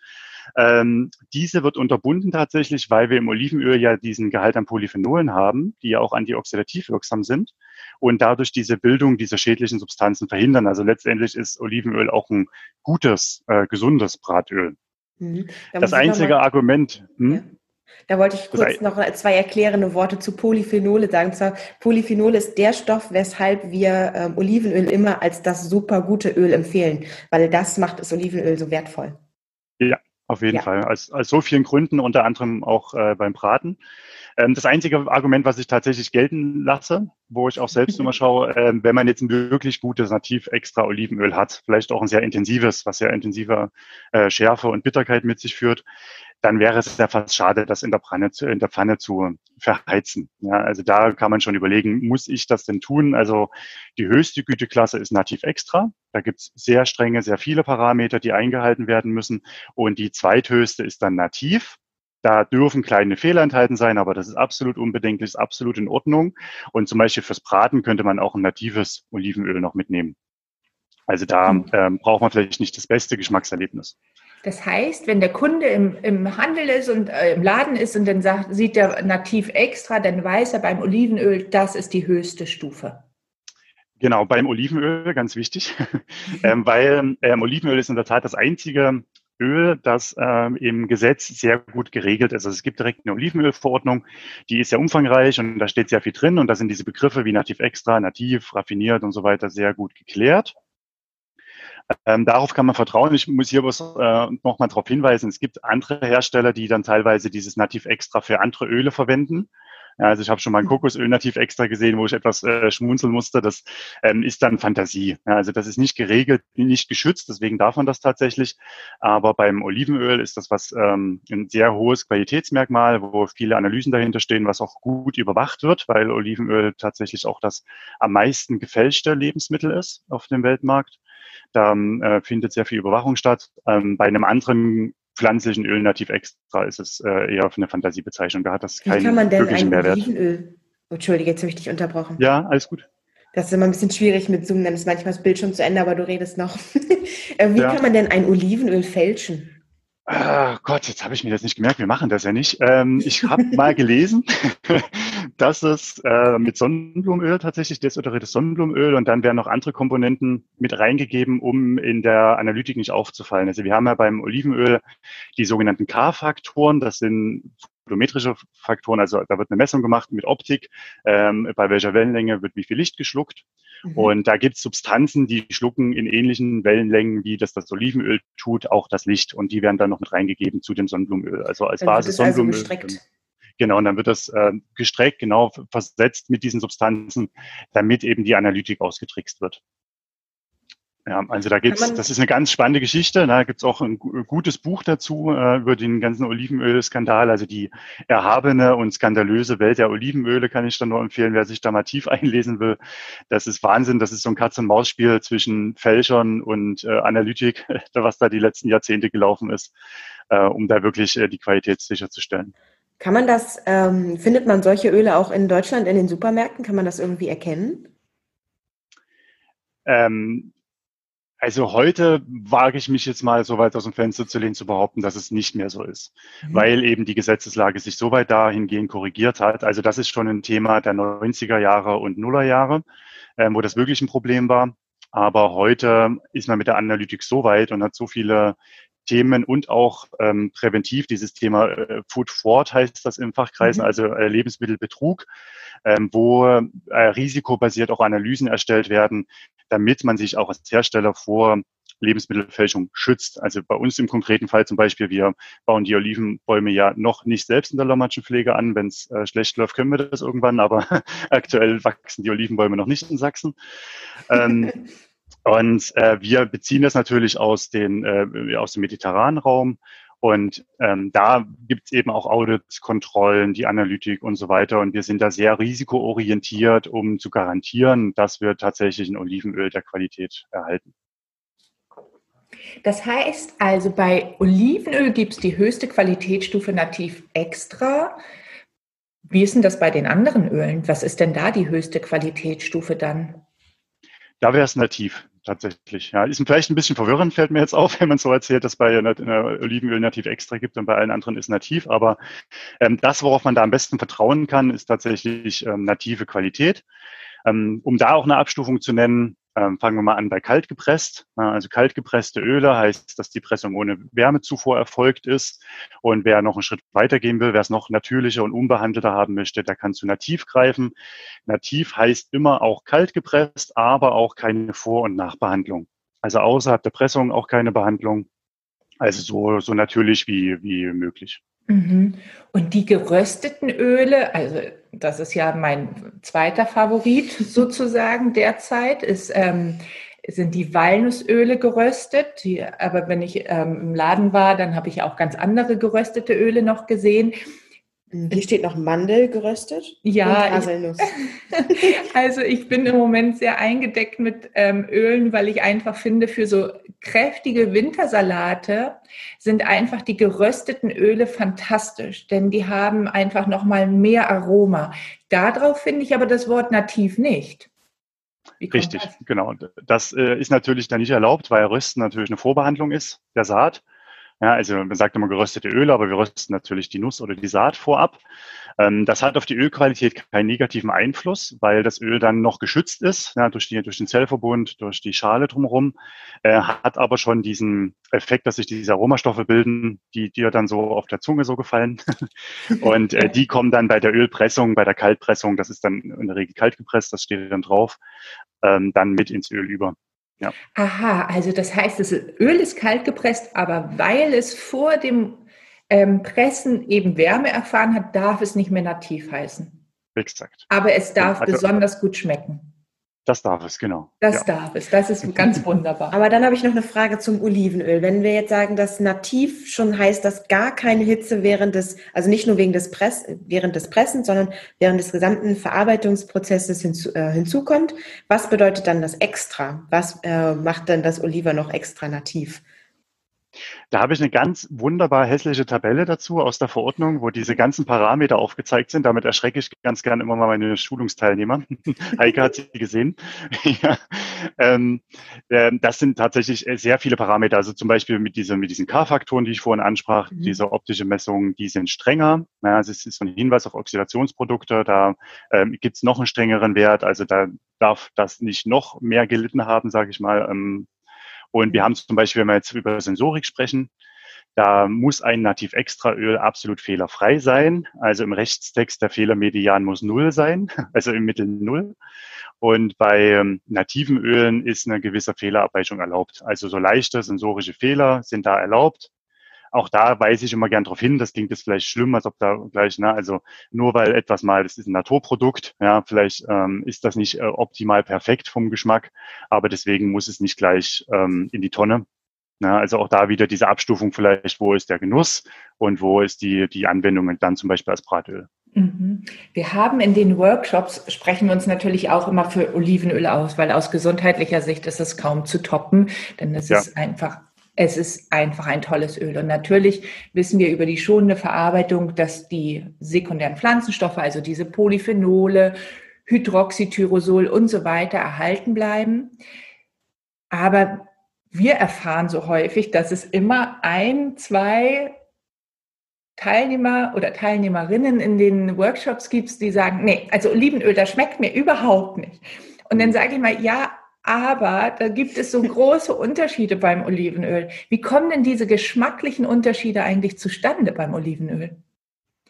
Ähm, diese wird unterbunden tatsächlich, weil wir im Olivenöl ja diesen Gehalt an Polyphenolen haben, die ja auch antioxidativ wirksam sind und dadurch diese Bildung dieser schädlichen Substanzen verhindern. Also letztendlich ist Olivenöl auch ein gutes, äh, gesundes Bratöl. Mhm. Da das einzige mal, Argument. Hm? Ja. Da wollte ich kurz noch zwei erklärende Worte zu Polyphenole sagen. Zwar, Polyphenol ist der Stoff, weshalb wir ähm, Olivenöl immer als das super gute Öl empfehlen, weil das macht das Olivenöl so wertvoll. Ja, auf jeden ja. Fall. Aus, aus so vielen Gründen, unter anderem auch äh, beim Braten. Ähm, das einzige Argument, was ich tatsächlich gelten lasse, wo ich auch selbst immer schaue, äh, wenn man jetzt ein wirklich gutes nativ extra Olivenöl hat, vielleicht auch ein sehr intensives, was sehr intensiver äh, Schärfe und Bitterkeit mit sich führt, dann wäre es ja fast schade, das in der Pfanne zu, in der Pfanne zu verheizen. Ja, also da kann man schon überlegen, muss ich das denn tun? Also die höchste Güteklasse ist nativ extra. Da gibt's sehr strenge, sehr viele Parameter, die eingehalten werden müssen. Und die zweithöchste ist dann nativ. Da dürfen kleine Fehler enthalten sein, aber das ist absolut unbedenklich, ist absolut in Ordnung. Und zum Beispiel fürs Braten könnte man auch ein natives Olivenöl noch mitnehmen. Also da mhm. ähm, braucht man vielleicht nicht das beste Geschmackserlebnis. Das heißt, wenn der Kunde im, im Handel ist und äh, im Laden ist und dann sagt, sieht er nativ extra, dann weiß er beim Olivenöl, das ist die höchste Stufe. Genau, beim Olivenöl, ganz wichtig, ähm, weil ähm, Olivenöl ist in der Tat das einzige Öl, das ähm, im Gesetz sehr gut geregelt ist. Also es gibt direkt eine Olivenölverordnung, die ist sehr umfangreich und da steht sehr viel drin und da sind diese Begriffe wie nativ extra, nativ, raffiniert und so weiter sehr gut geklärt. Ähm, darauf kann man vertrauen. Ich muss hier was äh, nochmal darauf hinweisen. Es gibt andere Hersteller, die dann teilweise dieses Nativ Extra für andere Öle verwenden. Ja, also ich habe schon mal ein mhm. Kokosöl nativ extra gesehen, wo ich etwas äh, schmunzeln musste. Das ähm, ist dann Fantasie. Ja, also das ist nicht geregelt, nicht geschützt, deswegen darf man das tatsächlich. Aber beim Olivenöl ist das was ähm, ein sehr hohes Qualitätsmerkmal, wo viele Analysen dahinter stehen, was auch gut überwacht wird, weil Olivenöl tatsächlich auch das am meisten gefälschte Lebensmittel ist auf dem Weltmarkt. Da äh, findet sehr viel Überwachung statt. Ähm, bei einem anderen pflanzlichen Öl nativ extra ist es äh, eher eine Fantasiebezeichnung. Da hat das keinen Wie kann man denn ein Mehrwert. Olivenöl? Entschuldige, jetzt habe ich dich unterbrochen. Ja, alles gut. Das ist immer ein bisschen schwierig mit Zoom, dann ist manchmal das Bild schon zu Ende, aber du redest noch. Äh, Wie Ja. kann man denn ein Olivenöl fälschen? Ah, Gott, jetzt habe ich mir das nicht gemerkt. Wir machen das ja nicht. Ähm, ich habe mal gelesen, dass es äh, mit Sonnenblumenöl tatsächlich desodoriertes Sonnenblumenöl und dann werden noch andere Komponenten mit reingegeben, um in der Analytik nicht aufzufallen. Also wir haben ja beim Olivenöl die sogenannten K-Faktoren. Das sind photometrische Faktoren. Also da wird eine Messung gemacht mit Optik, ähm, bei welcher Wellenlänge wird wie viel Licht geschluckt. Mhm. Und da gibt es Substanzen, die schlucken in ähnlichen Wellenlängen, wie das das Olivenöl tut, auch das Licht. Und die werden dann noch mit reingegeben zu dem Sonnenblumenöl. Also als Dann Basis also Sonnenblumenöl. gestreckt. Genau, und dann wird das äh, gestreckt, genau versetzt mit diesen Substanzen, damit eben die Analytik ausgetrickst wird. Ja, also da gibt's, das ist eine ganz spannende Geschichte. Da gibt's auch ein gu- gutes Buch dazu äh, über den ganzen Olivenölskandal, also die erhabene und skandalöse Welt der Olivenöle kann ich dann nur empfehlen, wer sich da mal tief einlesen will. Das ist Wahnsinn. Das ist so ein Katz-und-Maus-Spiel zwischen Fälschern und äh, Analytik, was da die letzten Jahrzehnte gelaufen ist, äh, um da wirklich äh, die Qualität sicherzustellen. Kann man das, ähm, findet man solche Öle auch in Deutschland in den Supermärkten? Kann man das irgendwie erkennen? Ähm, also heute wage ich mich jetzt mal so weit aus dem Fenster zu lehnen, zu behaupten, dass es nicht mehr so ist, Mhm. weil eben die Gesetzeslage sich so weit dahingehend korrigiert hat. Also das ist schon ein Thema der 90er Jahre und Nuller Jahre, ähm, wo das wirklich ein Problem war. Aber heute ist man mit der Analytik so weit und hat so viele Themen und auch ähm, präventiv dieses Thema äh, Food Fraud heißt das im Fachkreisen, Mhm. also äh, Lebensmittelbetrug, ähm, wo äh, risikobasiert auch Analysen erstellt werden, damit man sich auch als Hersteller vor Lebensmittelfälschung schützt. Also bei uns im konkreten Fall zum Beispiel, wir bauen die Olivenbäume ja noch nicht selbst in der Lommatschenpflege an. Wenn es äh, schlecht läuft, können wir das irgendwann, aber aktuell wachsen die Olivenbäume noch nicht in Sachsen. Ähm, und äh, wir beziehen das natürlich aus, den, äh, aus dem mediterranen Raum. Und ähm, da gibt es eben auch Audits, Kontrollen, die Analytik und so weiter. Und wir sind da sehr risikoorientiert, um zu garantieren, dass wir tatsächlich ein Olivenöl der Qualität erhalten. Das heißt also, bei Olivenöl gibt es die höchste Qualitätsstufe nativ extra. Wie ist denn das bei den anderen Ölen? Was ist denn da die höchste Qualitätsstufe dann? Da wäre es nativ tatsächlich. Ja, ist vielleicht ein bisschen verwirrend, fällt mir jetzt auf, wenn man so erzählt, dass bei äh, Olivenöl nativ extra gibt und bei allen anderen ist nativ. Aber ähm, das, worauf man da am besten vertrauen kann, ist tatsächlich ähm, native Qualität. Ähm, um da auch eine Abstufung zu nennen, ähm, fangen wir mal an bei kalt gepresst. Ja, also kalt gepresste Öle heißt, dass die Pressung ohne Wärmezufuhr erfolgt ist. Und wer noch einen Schritt weitergehen will, wer es noch natürlicher und unbehandelter haben möchte, der kann zu nativ greifen. Nativ heißt immer auch kalt gepresst, aber auch keine Vor- und Nachbehandlung. Also außerhalb der Pressung auch keine Behandlung. Also so, so natürlich wie, wie möglich. Mhm. Und die gerösteten Öle, also das ist ja mein zweiter Favorit sozusagen derzeit, ist, ähm, sind die Walnussöle geröstet. Die, aber wenn ich ähm, im Laden war, dann habe ich auch ganz andere geröstete Öle noch gesehen. Hier steht noch Mandel geröstet Ja, und ich- Haselnuss. Also ich bin im Moment sehr eingedeckt mit ähm, Ölen, weil ich einfach finde, für so kräftige Wintersalate sind einfach die gerösteten Öle fantastisch, denn die haben einfach noch mal mehr Aroma. Darauf finde ich aber das Wort nativ nicht. Richtig, das? genau. Das äh, ist natürlich dann nicht erlaubt, weil Rösten natürlich eine Vorbehandlung ist der Saat. Ja, also man sagt immer geröstete Öle, aber wir rösten natürlich die Nuss oder die Saat vorab. Ähm, das hat auf die Ölqualität keinen negativen Einfluss, weil das Öl dann noch geschützt ist ja, durch, die, durch den Zellverbund, durch die Schale drumherum, äh, hat aber schon diesen Effekt, dass sich diese Aromastoffe bilden, die dir dann so auf der Zunge so gefallen. Und äh, die kommen dann bei der Ölpressung, bei der Kaltpressung, das ist dann in der Regel kalt gepresst, das steht dann drauf, ähm, dann mit ins Öl über. Aha, also das heißt, das Öl ist kalt gepresst, aber weil es vor dem ähm, Pressen eben Wärme erfahren hat, darf es nicht mehr nativ heißen. Exakt. Aber es darf Also- besonders gut schmecken. Das darf es, genau. Das ja. darf es, das ist ganz wunderbar. Aber dann habe ich noch eine Frage zum Olivenöl. Wenn wir jetzt sagen, dass nativ schon heißt, dass gar keine Hitze während des, also nicht nur wegen des Press, während des Pressens, sondern während des gesamten Verarbeitungsprozesses hinzu, äh, hinzukommt, was bedeutet dann das extra? Was äh, macht denn das Oliver noch extra nativ? Da habe ich eine ganz wunderbar hässliche Tabelle dazu aus der Verordnung, wo diese ganzen Parameter aufgezeigt sind. Damit erschrecke ich ganz gern immer mal meine Schulungsteilnehmer. Heike hat sie gesehen. ja. ähm, äh, das sind tatsächlich sehr viele Parameter. Also zum Beispiel mit, dieser, mit diesen K-Faktoren, die ich vorhin ansprach, mhm. diese optische Messung, die sind strenger. Ja, also es ist so ein Hinweis auf Oxidationsprodukte. Da ähm, gibt es noch einen strengeren Wert. Also da darf das nicht noch mehr gelitten haben, sage ich mal, ähm, und wir haben zum Beispiel, wenn wir jetzt über Sensorik sprechen, da muss ein Nativ-Extra-Öl absolut fehlerfrei sein. Also im Rechtstext der Fehlermedian muss null sein, also im Mittel null. Und bei ähm, nativen Ölen ist eine gewisse Fehlerabweichung erlaubt. Also so leichte sensorische Fehler sind da erlaubt auch da weise ich immer gern darauf hin, das klingt jetzt vielleicht schlimm, als ob da gleich, ne, also nur weil etwas mal, das ist ein Naturprodukt, ja, vielleicht ähm, ist das nicht äh, optimal perfekt vom Geschmack, aber deswegen muss es nicht gleich ähm, in die Tonne. Ja, also auch da wieder diese Abstufung vielleicht, wo ist der Genuss und wo ist die, die Anwendung dann zum Beispiel als Bratöl. Mhm. Wir haben in den Workshops, sprechen wir uns natürlich auch immer für Olivenöl aus, weil aus gesundheitlicher Sicht ist es kaum zu toppen, denn es ja. ist einfach es ist einfach ein tolles Öl. Und natürlich wissen wir über die schonende Verarbeitung, dass die sekundären Pflanzenstoffe, also diese Polyphenole, Hydroxytyrosol und so weiter erhalten bleiben. Aber wir erfahren so häufig, dass es immer ein, zwei Teilnehmer oder Teilnehmerinnen in den Workshops gibt, die sagen, nee, also Olivenöl, das schmeckt mir überhaupt nicht. Und dann sage ich mal, ja, aber da gibt es so große Unterschiede beim Olivenöl. Wie kommen denn diese geschmacklichen Unterschiede eigentlich zustande beim Olivenöl?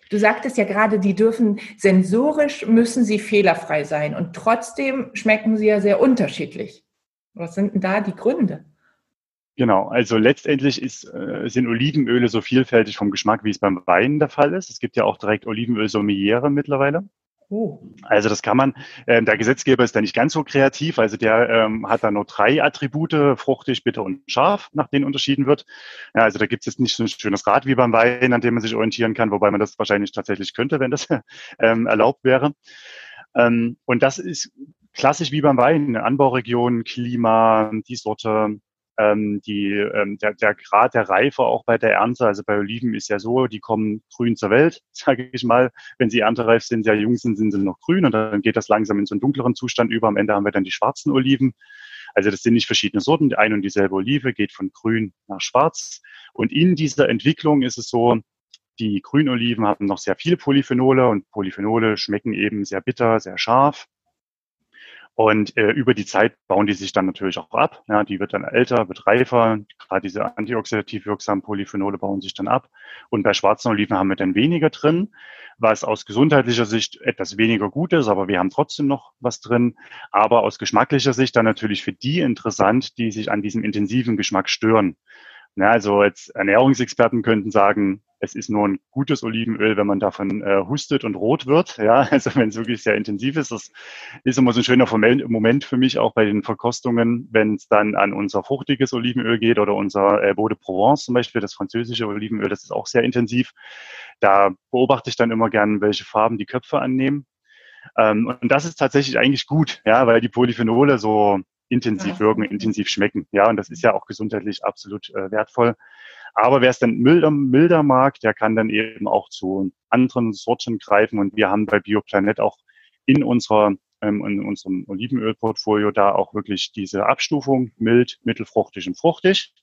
Du sagtest ja gerade, die dürfen sensorisch müssen sie fehlerfrei sein und trotzdem schmecken sie ja sehr unterschiedlich. Was sind denn da die Gründe? Genau, also letztendlich ist, äh, sind Olivenöle so vielfältig vom Geschmack, wie es beim Wein der Fall ist. Es gibt ja auch direkt Olivenöl Sommeliere mittlerweile. Oh. Also das kann man, äh, der Gesetzgeber ist da nicht ganz so kreativ, also der ähm, hat da nur drei Attribute, fruchtig, bitter und scharf, nach denen unterschieden wird. Ja, also da gibt es jetzt nicht so ein schönes Rad wie beim Wein, an dem man sich orientieren kann, wobei man das wahrscheinlich tatsächlich könnte, wenn das ähm, erlaubt wäre. Ähm, und das ist klassisch wie beim Wein, Anbauregion, Klima, die Sorte, ähm, die, ähm, der, der Grad der Reife auch bei der Ernte, also bei Oliven ist ja so, die kommen grün zur Welt, sage ich mal. Wenn sie erntereif sind, sehr jung sind, sind sie noch grün und dann geht das langsam in so einen dunkleren Zustand über. Am Ende haben wir dann die schwarzen Oliven. Also das sind nicht verschiedene Sorten. Die eine und dieselbe Olive geht von grün nach schwarz. Und in dieser Entwicklung ist es so, die Grünoliven haben noch sehr viele Polyphenole und Polyphenole schmecken eben sehr bitter, sehr scharf. Und äh, über die Zeit bauen die sich dann natürlich auch ab. Ja, die wird dann älter, wird reifer. Gerade diese antioxidativ wirksamen Polyphenole bauen sich dann ab. Und bei schwarzen Oliven haben wir dann weniger drin, was aus gesundheitlicher Sicht etwas weniger gut ist, aber wir haben trotzdem noch was drin. Aber aus geschmacklicher Sicht dann natürlich für die interessant, die sich an diesem intensiven Geschmack stören. Ja, also jetzt Ernährungsexperten könnten sagen, es ist nur ein gutes Olivenöl, wenn man davon äh, hustet und rot wird. Ja, also wenn es wirklich sehr intensiv ist. Das ist immer so ein schöner Moment für mich auch bei den Verkostungen, wenn es dann an unser fruchtiges Olivenöl geht oder unser äh, Beau de Provence zum Beispiel, das französische Olivenöl, das ist auch sehr intensiv. Da beobachte ich dann immer gern, welche Farben die Köpfe annehmen. Ähm, und das ist tatsächlich eigentlich gut, ja, weil die Polyphenole so intensiv wirken, intensiv schmecken. Ja, und das ist ja auch gesundheitlich absolut äh, wertvoll. Aber wer es dann milder, milder mag, der kann dann eben auch zu anderen Sorten greifen. Und wir haben bei Bioplanet auch in unserer ähm, in unserem Olivenölportfolio da auch wirklich diese Abstufung mild, mittelfruchtig und fruchtig.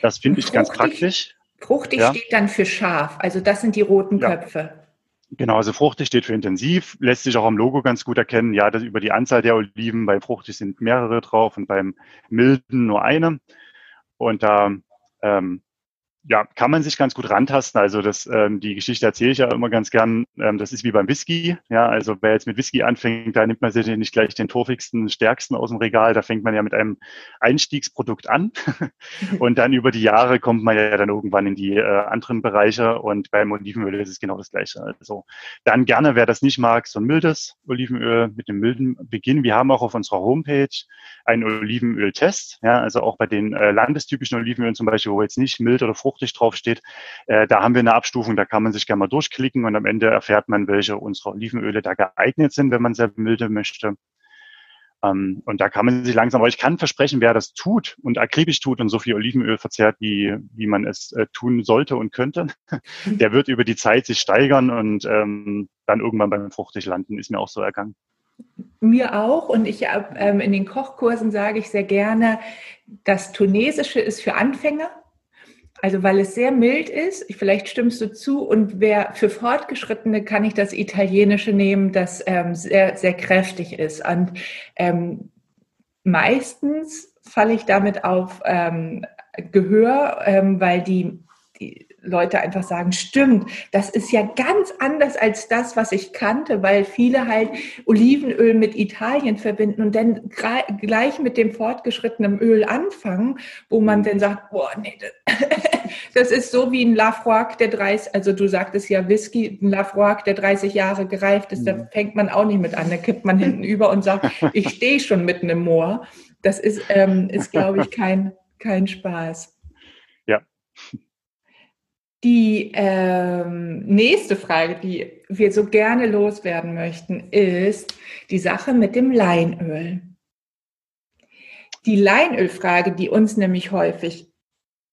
Das finde ich ganz praktisch. Fruchtig ja. steht dann für scharf. Also das sind die roten ja. Köpfe. Genau, also fruchtig steht für intensiv, lässt sich auch am Logo ganz gut erkennen. Ja, das über die Anzahl der Oliven, bei fruchtig sind mehrere drauf und beim milden nur eine. Und da ähm, ja, kann man sich ganz gut rantasten. Also das, ähm, die Geschichte erzähle ich ja immer ganz gern. Ähm, das ist wie beim Whisky. Ja, also wer jetzt mit Whisky anfängt, da nimmt man sich nicht gleich den torfigsten, stärksten aus dem Regal. Da fängt man ja mit einem Einstiegsprodukt an. und dann über die Jahre kommt man ja dann irgendwann in die äh, anderen Bereiche. Und beim Olivenöl ist es genau das Gleiche. Also dann gerne, wer das nicht mag, so ein mildes Olivenöl mit einem milden Beginn. Wir haben auch auf unserer Homepage einen Olivenöl-Test. Ja, also auch bei den äh, landestypischen Olivenölen zum Beispiel, wo jetzt nicht mild oder fruchtig fruchtig draufsteht. Äh, da haben wir eine Abstufung, da kann man sich gerne mal durchklicken und am Ende erfährt man, welche unserer Olivenöle da geeignet sind, wenn man sehr milde möchte. Ähm, und da kann man sich langsam, aber ich kann versprechen, wer das tut und akribisch tut und so viel Olivenöl verzehrt, wie, wie man es äh, tun sollte und könnte, der wird über die Zeit sich steigern und ähm, dann irgendwann beim fruchtig landen, ist mir auch so ergangen. Mir auch. Und ich ähm, in den Kochkursen sage ich sehr gerne, das Tunesische ist für Anfänger. Also weil es sehr mild ist, vielleicht stimmst du zu, und wer für Fortgeschrittene kann ich das Italienische nehmen, das ähm, sehr, sehr kräftig ist. Und ähm, meistens falle ich damit auf ähm, Gehör, ähm, weil die, die Leute einfach sagen, stimmt, das ist ja ganz anders als das, was ich kannte, weil viele halt Olivenöl mit Italien verbinden und dann gleich mit dem fortgeschrittenen Öl anfangen, wo man mhm. dann sagt, boah, nee, das, das ist so wie ein Lafroig, der 30, also du sagtest ja Whisky, ein Lafroig, der 30 Jahre gereift ist, da mhm. fängt man auch nicht mit an, da kippt man hinten über und sagt, ich stehe schon mitten im Moor. Das ist, ähm, ist glaube ich, kein, kein Spaß. Ja. Die ähm, nächste Frage, die wir so gerne loswerden möchten, ist die Sache mit dem Leinöl. Die Leinölfrage, die uns nämlich häufig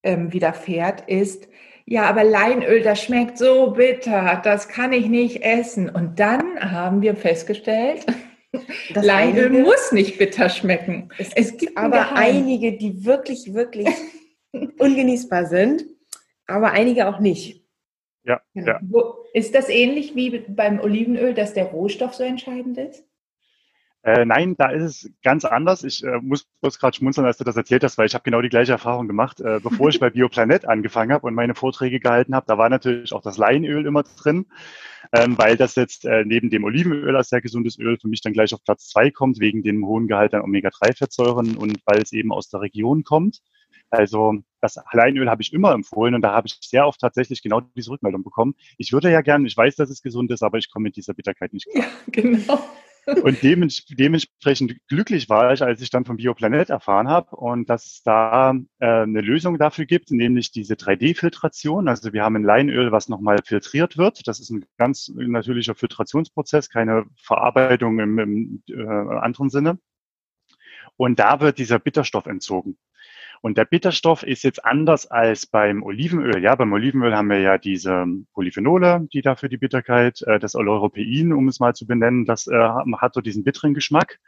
ähm, widerfährt, ist, ja, aber Leinöl, das schmeckt so bitter, das kann ich nicht essen. Und dann haben wir festgestellt, das Leinöl einige, muss nicht bitter schmecken. Es, es gibt aber einige, die wirklich, wirklich ungenießbar sind aber einige auch nicht. Ja, ja. Ist das ähnlich wie beim Olivenöl, dass der Rohstoff so entscheidend ist? Äh, nein, da ist es ganz anders. Ich äh, muss bloß gerade schmunzeln, als du das erzählt hast, weil ich habe genau die gleiche Erfahrung gemacht. Äh, bevor ich bei Bioplanet angefangen habe und meine Vorträge gehalten habe, da war natürlich auch das Leinöl immer drin, ähm, weil das jetzt äh, neben dem Olivenöl als sehr gesundes Öl für mich dann gleich auf Platz zwei kommt, wegen dem hohen Gehalt an Omega-3-Fettsäuren und weil es eben aus der Region kommt. Also das Leinöl habe ich immer empfohlen und da habe ich sehr oft tatsächlich genau diese Rückmeldung bekommen. Ich würde ja gerne, ich weiß, dass es gesund ist, aber ich komme mit dieser Bitterkeit nicht klar. Ja, genau. Und dementsprechend glücklich war ich, als ich dann vom Bioplanet erfahren habe und dass es da äh, eine Lösung dafür gibt, nämlich diese 3D-Filtration. Also wir haben ein Leinöl, was nochmal filtriert wird. Das ist ein ganz natürlicher Filtrationsprozess, keine Verarbeitung im, im äh, anderen Sinne. Und da wird dieser Bitterstoff entzogen. Und der Bitterstoff ist jetzt anders als beim Olivenöl. Ja, beim Olivenöl haben wir ja diese Polyphenole, die dafür die Bitterkeit, äh, das Oleuropein, um es mal zu benennen, das äh, hat so diesen bitteren Geschmack.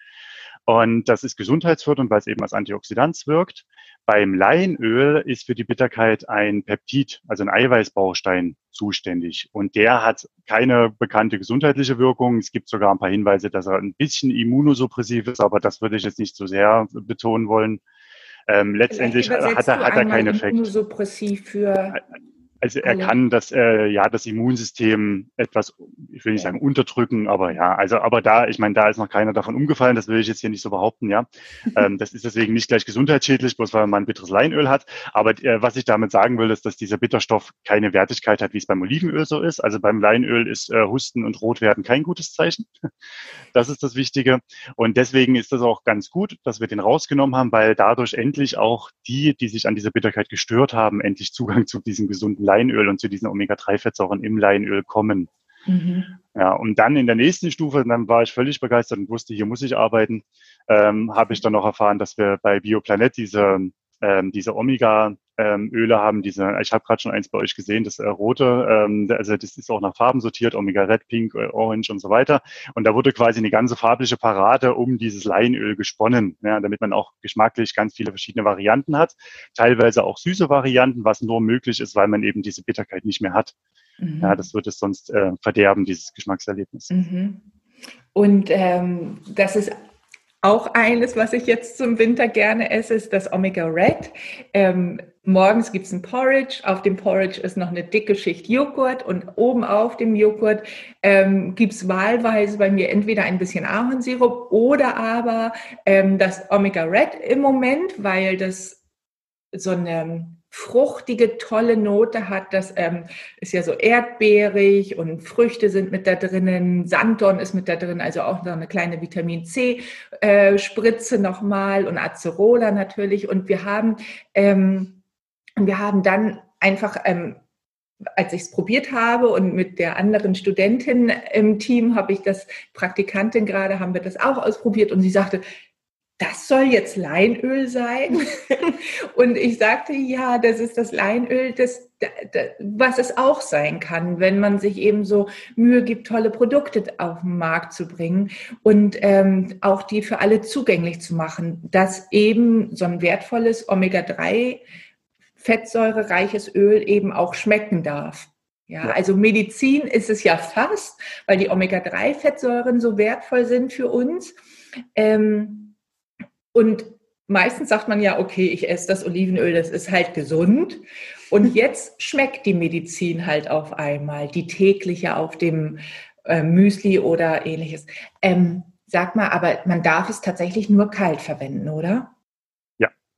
Und das ist gesundheitsfördernd, weil es eben als Antioxidant wirkt. Beim Leinöl ist für die Bitterkeit ein Peptid, also ein Eiweißbaustein, zuständig. Und der hat keine bekannte gesundheitliche Wirkung. Es gibt sogar ein paar Hinweise, dass er ein bisschen immunosuppressiv ist, aber das würde ich jetzt nicht so sehr betonen wollen. Ähm, letztendlich hat er, hat er keinen Effekt. Immunosuppressiv für also er kann das, äh, ja, das Immunsystem etwas, ich will nicht sagen unterdrücken, aber ja, also aber da, ich meine, da ist noch keiner davon umgefallen, das will ich jetzt hier nicht so behaupten, ja. ähm, das ist deswegen nicht gleich gesundheitsschädlich, bloß weil man ein bitteres Leinöl hat. Aber äh, was ich damit sagen will, ist, dass dieser Bitterstoff keine Wertigkeit hat, wie es beim Olivenöl so ist. Also beim Leinöl ist äh, Husten und Rotwerden kein gutes Zeichen. das ist das Wichtige. Und deswegen ist das auch ganz gut, dass wir den rausgenommen haben, weil dadurch endlich auch die, die sich an dieser Bitterkeit gestört haben, endlich Zugang zu diesem gesunden Leinöl und zu diesen Omega-3-Fettsäuren im Leinöl kommen. Mhm. Ja, und dann in der nächsten Stufe, dann war ich völlig begeistert und wusste, hier muss ich arbeiten, ähm, habe ich dann noch erfahren, dass wir bei Bioplanet diese ähm, diese Omega-Öle ähm, haben, diese, ich habe gerade schon eins bei euch gesehen, das äh, rote, ähm, also das ist auch nach Farben sortiert, Omega Red, Pink, äh, Orange und so weiter. Und da wurde quasi eine ganze farbliche Parade um dieses Leinöl gesponnen, ja, damit man auch geschmacklich ganz viele verschiedene Varianten hat, teilweise auch süße Varianten, was nur möglich ist, weil man eben diese Bitterkeit nicht mehr hat. Mhm. Ja, das würde es sonst äh, verderben, dieses Geschmackserlebnis. Mhm. Und ähm, das ist auch eines, was ich jetzt zum Winter gerne esse, ist das Omega Red. Ähm, morgens gibt es ein Porridge, auf dem Porridge ist noch eine dicke Schicht Joghurt und oben auf dem Joghurt ähm, gibt es wahlweise bei mir entweder ein bisschen Ahornsirup oder aber ähm, das Omega Red im Moment, weil das so eine fruchtige, tolle Note hat. Das ähm, ist ja so erdbeerig und Früchte sind mit da drinnen, Sanddorn ist mit da drin, also auch noch eine kleine Vitamin C-Spritze äh, nochmal und Acerola natürlich. Und wir haben, ähm, wir haben dann einfach ähm, als ich es probiert habe und mit der anderen Studentin im Team habe ich das, Praktikantin gerade, haben wir das auch ausprobiert und sie sagte, das soll jetzt Leinöl sein? und ich sagte, ja, das ist das Leinöl, das, was es auch sein kann, wenn man sich eben so Mühe gibt, tolle Produkte auf den Markt zu bringen und ähm, auch die für alle zugänglich zu machen, dass eben so ein wertvolles Omega-3 fettsäurereiches Öl eben auch schmecken darf. Ja, also Medizin ist es ja fast, weil die Omega-3-Fettsäuren so wertvoll sind für uns. Ähm, und meistens sagt man ja, okay, ich esse das Olivenöl, das ist halt gesund. Und jetzt schmeckt die Medizin halt auf einmal, die tägliche auf dem äh, Müsli oder ähnliches. Ähm, sag mal, aber man darf es tatsächlich nur kalt verwenden, oder?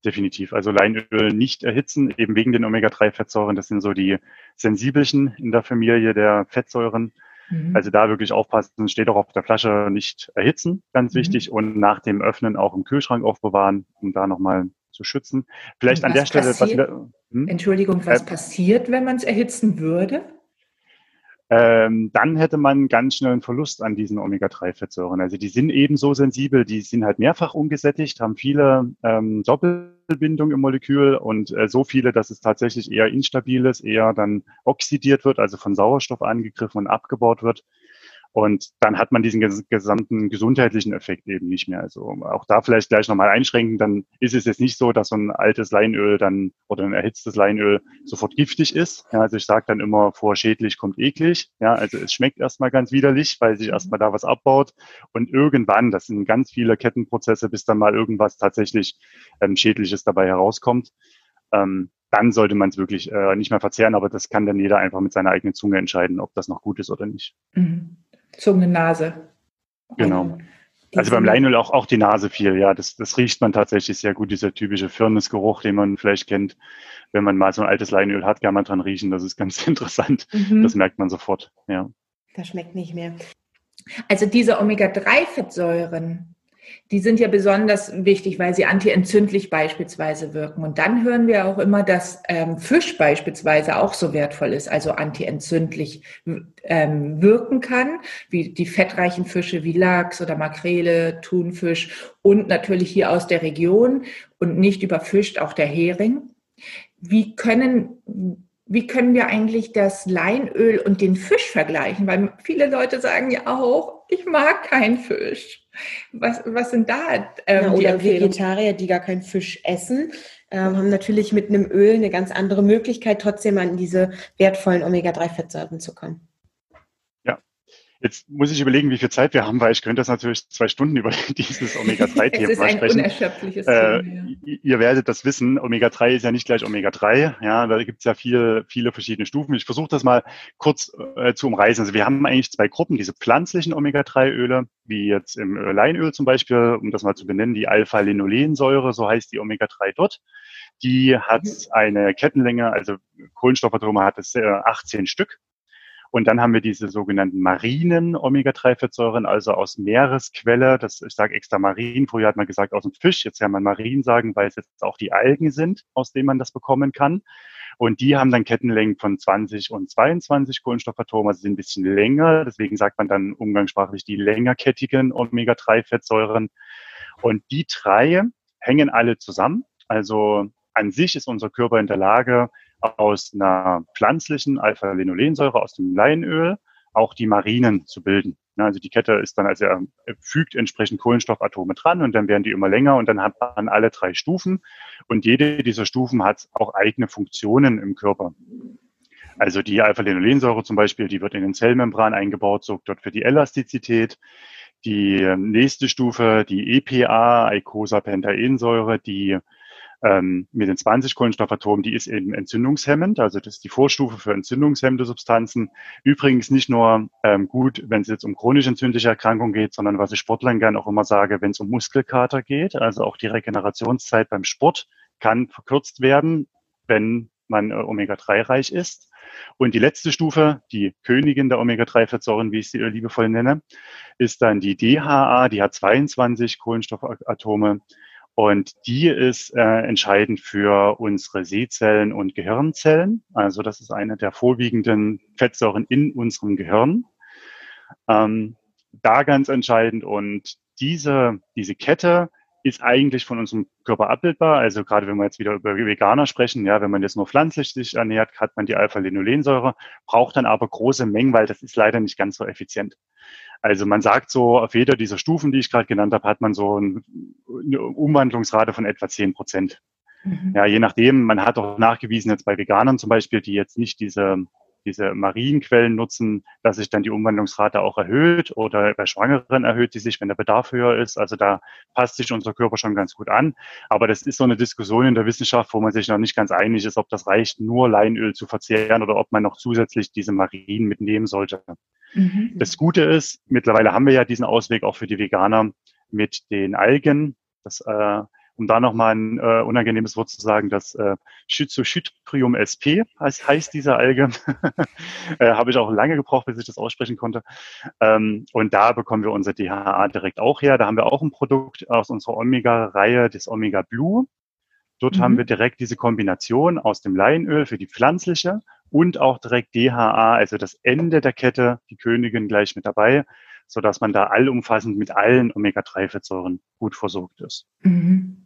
Definitiv. Also Leinöl nicht erhitzen, eben wegen den Omega-3-Fettsäuren. Das sind so die sensibelchen in der Familie der Fettsäuren. Mhm. Also da wirklich aufpassen, steht auch auf der Flasche nicht erhitzen, ganz mhm. wichtig, und nach dem Öffnen auch im Kühlschrank aufbewahren, um da nochmal zu schützen. Vielleicht an der Stelle, was hm? Entschuldigung, was äh, passiert, wenn man es erhitzen würde? Ähm, dann hätte man ganz schnell einen Verlust an diesen Omega-3-Fettsäuren. Also die sind eben so sensibel, die sind halt mehrfach ungesättigt, haben viele ähm, Doppelbindungen im Molekül und äh, so viele, dass es tatsächlich eher instabil ist, eher dann oxidiert wird, also von Sauerstoff angegriffen und abgebaut wird. Und dann hat man diesen gesamten gesundheitlichen Effekt eben nicht mehr. Also auch da vielleicht gleich nochmal einschränken, dann ist es jetzt nicht so, dass so ein altes Leinöl dann oder ein erhitztes Leinöl sofort giftig ist. Ja, also ich sage dann immer, vor schädlich kommt eklig. Ja, also es schmeckt erstmal ganz widerlich, weil sich erstmal da was abbaut. Und irgendwann, das sind ganz viele Kettenprozesse, bis dann mal irgendwas tatsächlich ähm, Schädliches dabei herauskommt. Ähm, dann sollte man es wirklich äh, nicht mehr verzehren, aber das kann dann jeder einfach mit seiner eigenen Zunge entscheiden, ob das noch gut ist oder nicht. Mhm. Zunge, Nase. Genau. Also beim Leinöl auch, auch die Nase viel, ja. Das, das riecht man tatsächlich sehr gut, dieser typische Firnisgeruch, den man vielleicht kennt, wenn man mal so ein altes Leinöl hat, kann man dran riechen. Das ist ganz interessant. Mhm. Das merkt man sofort, ja. Das schmeckt nicht mehr. Also diese Omega-3-Fettsäuren, die sind ja besonders wichtig, weil sie antientzündlich beispielsweise wirken. Und dann hören wir auch immer, dass ähm, Fisch beispielsweise auch so wertvoll ist, also antientzündlich ähm, wirken kann, wie die fettreichen Fische wie Lachs oder Makrele, Thunfisch und natürlich hier aus der Region und nicht überfischt auch der Hering. Wie können wie können wir eigentlich das Leinöl und den Fisch vergleichen? Weil viele Leute sagen ja auch, ich mag keinen Fisch. Was, was sind da ähm, ja, Oder Vegetarier, die gar keinen Fisch essen, ähm, haben natürlich mit einem Öl eine ganz andere Möglichkeit, trotzdem an diese wertvollen Omega-3-Fettsäuren zu kommen. Jetzt muss ich überlegen, wie viel Zeit wir haben, weil ich könnte das natürlich zwei Stunden über dieses Omega-3-Thema sprechen. Es ist ein unerschöpfliches äh, Thema. Ja. Ihr werdet das wissen, Omega-3 ist ja nicht gleich Omega-3. Ja, da gibt es ja viele, viele verschiedene Stufen. Ich versuche das mal kurz äh, zu umreißen. Also wir haben eigentlich zwei Gruppen, diese pflanzlichen Omega-3-Öle, wie jetzt im Leinöl zum Beispiel, um das mal zu benennen, die Alpha-Linolensäure, so heißt die Omega-3 dort. Die hat mhm. eine Kettenlänge, also Kohlenstoffatome hat es 18 Stück. Und dann haben wir diese sogenannten marinen Omega-3-Fettsäuren, also aus Meeresquelle. Das, ich sage extra marin. Früher hat man gesagt aus dem Fisch. Jetzt kann man marin sagen, weil es jetzt auch die Algen sind, aus denen man das bekommen kann. Und die haben dann Kettenlängen von 20 und 22 Kohlenstoffatome, also sind ein bisschen länger. Deswegen sagt man dann umgangssprachlich die längerkettigen Omega-3-Fettsäuren. Und die drei hängen alle zusammen. Also an sich ist unser Körper in der Lage, aus einer pflanzlichen Alpha-Linolensäure, aus dem Leinöl, auch die Marinen zu bilden. Also die Kette ist dann, also er fügt entsprechend Kohlenstoffatome dran und dann werden die immer länger und dann hat man alle drei Stufen und jede dieser Stufen hat auch eigene Funktionen im Körper. Also die Alpha-Linolensäure zum Beispiel, die wird in den Zellmembran eingebaut, sorgt dort für die Elastizität. Die nächste Stufe, die EPA, Eicosapentaensäure, die ähm, mit den 20 Kohlenstoffatomen, die ist eben entzündungshemmend, also das ist die Vorstufe für entzündungshemmende Substanzen. Übrigens nicht nur ähm, gut, wenn es jetzt um chronisch entzündliche Erkrankungen geht, sondern was ich Sportlern gerne auch immer sage, wenn es um Muskelkater geht, also auch die Regenerationszeit beim Sport kann verkürzt werden, wenn man äh, Omega-3 reich ist. Und die letzte Stufe, die Königin der Omega-3-Fettsäuren, wie ich sie liebevoll nenne, ist dann die DHA, die hat 22 Kohlenstoffatome und die ist äh, entscheidend für unsere Sehzellen und Gehirnzellen. Also das ist eine der vorwiegenden Fettsäuren in unserem Gehirn. Ähm, da ganz entscheidend. Und diese, diese Kette ist eigentlich von unserem Körper abbildbar. Also gerade wenn wir jetzt wieder über Veganer sprechen, ja, wenn man jetzt nur pflanzlich sich ernährt, hat man die Alpha-Linolensäure, braucht dann aber große Mengen, weil das ist leider nicht ganz so effizient. Also man sagt so, auf jeder dieser Stufen, die ich gerade genannt habe, hat man so eine Umwandlungsrate von etwa zehn Prozent. Mhm. Ja, je nachdem, man hat auch nachgewiesen jetzt bei Veganern zum Beispiel, die jetzt nicht diese diese Marienquellen nutzen, dass sich dann die Umwandlungsrate auch erhöht oder bei Schwangeren erhöht die sich, wenn der Bedarf höher ist. Also da passt sich unser Körper schon ganz gut an. Aber das ist so eine Diskussion in der Wissenschaft, wo man sich noch nicht ganz einig ist, ob das reicht, nur Leinöl zu verzehren oder ob man noch zusätzlich diese Marien mitnehmen sollte. Mhm. Das Gute ist, mittlerweile haben wir ja diesen Ausweg auch für die Veganer mit den Algen. Das äh, um da nochmal ein äh, unangenehmes Wort zu sagen, das äh, Schizochytrium sp heißt, heißt diese Alge. äh, Habe ich auch lange gebraucht, bis ich das aussprechen konnte. Ähm, und da bekommen wir unser DHA direkt auch her. Da haben wir auch ein Produkt aus unserer Omega-Reihe, das Omega Blue. Dort mhm. haben wir direkt diese Kombination aus dem Leinöl für die pflanzliche und auch direkt DHA, also das Ende der Kette, die Königin gleich mit dabei, so dass man da allumfassend mit allen Omega-3-Fettsäuren gut versorgt ist. Mhm.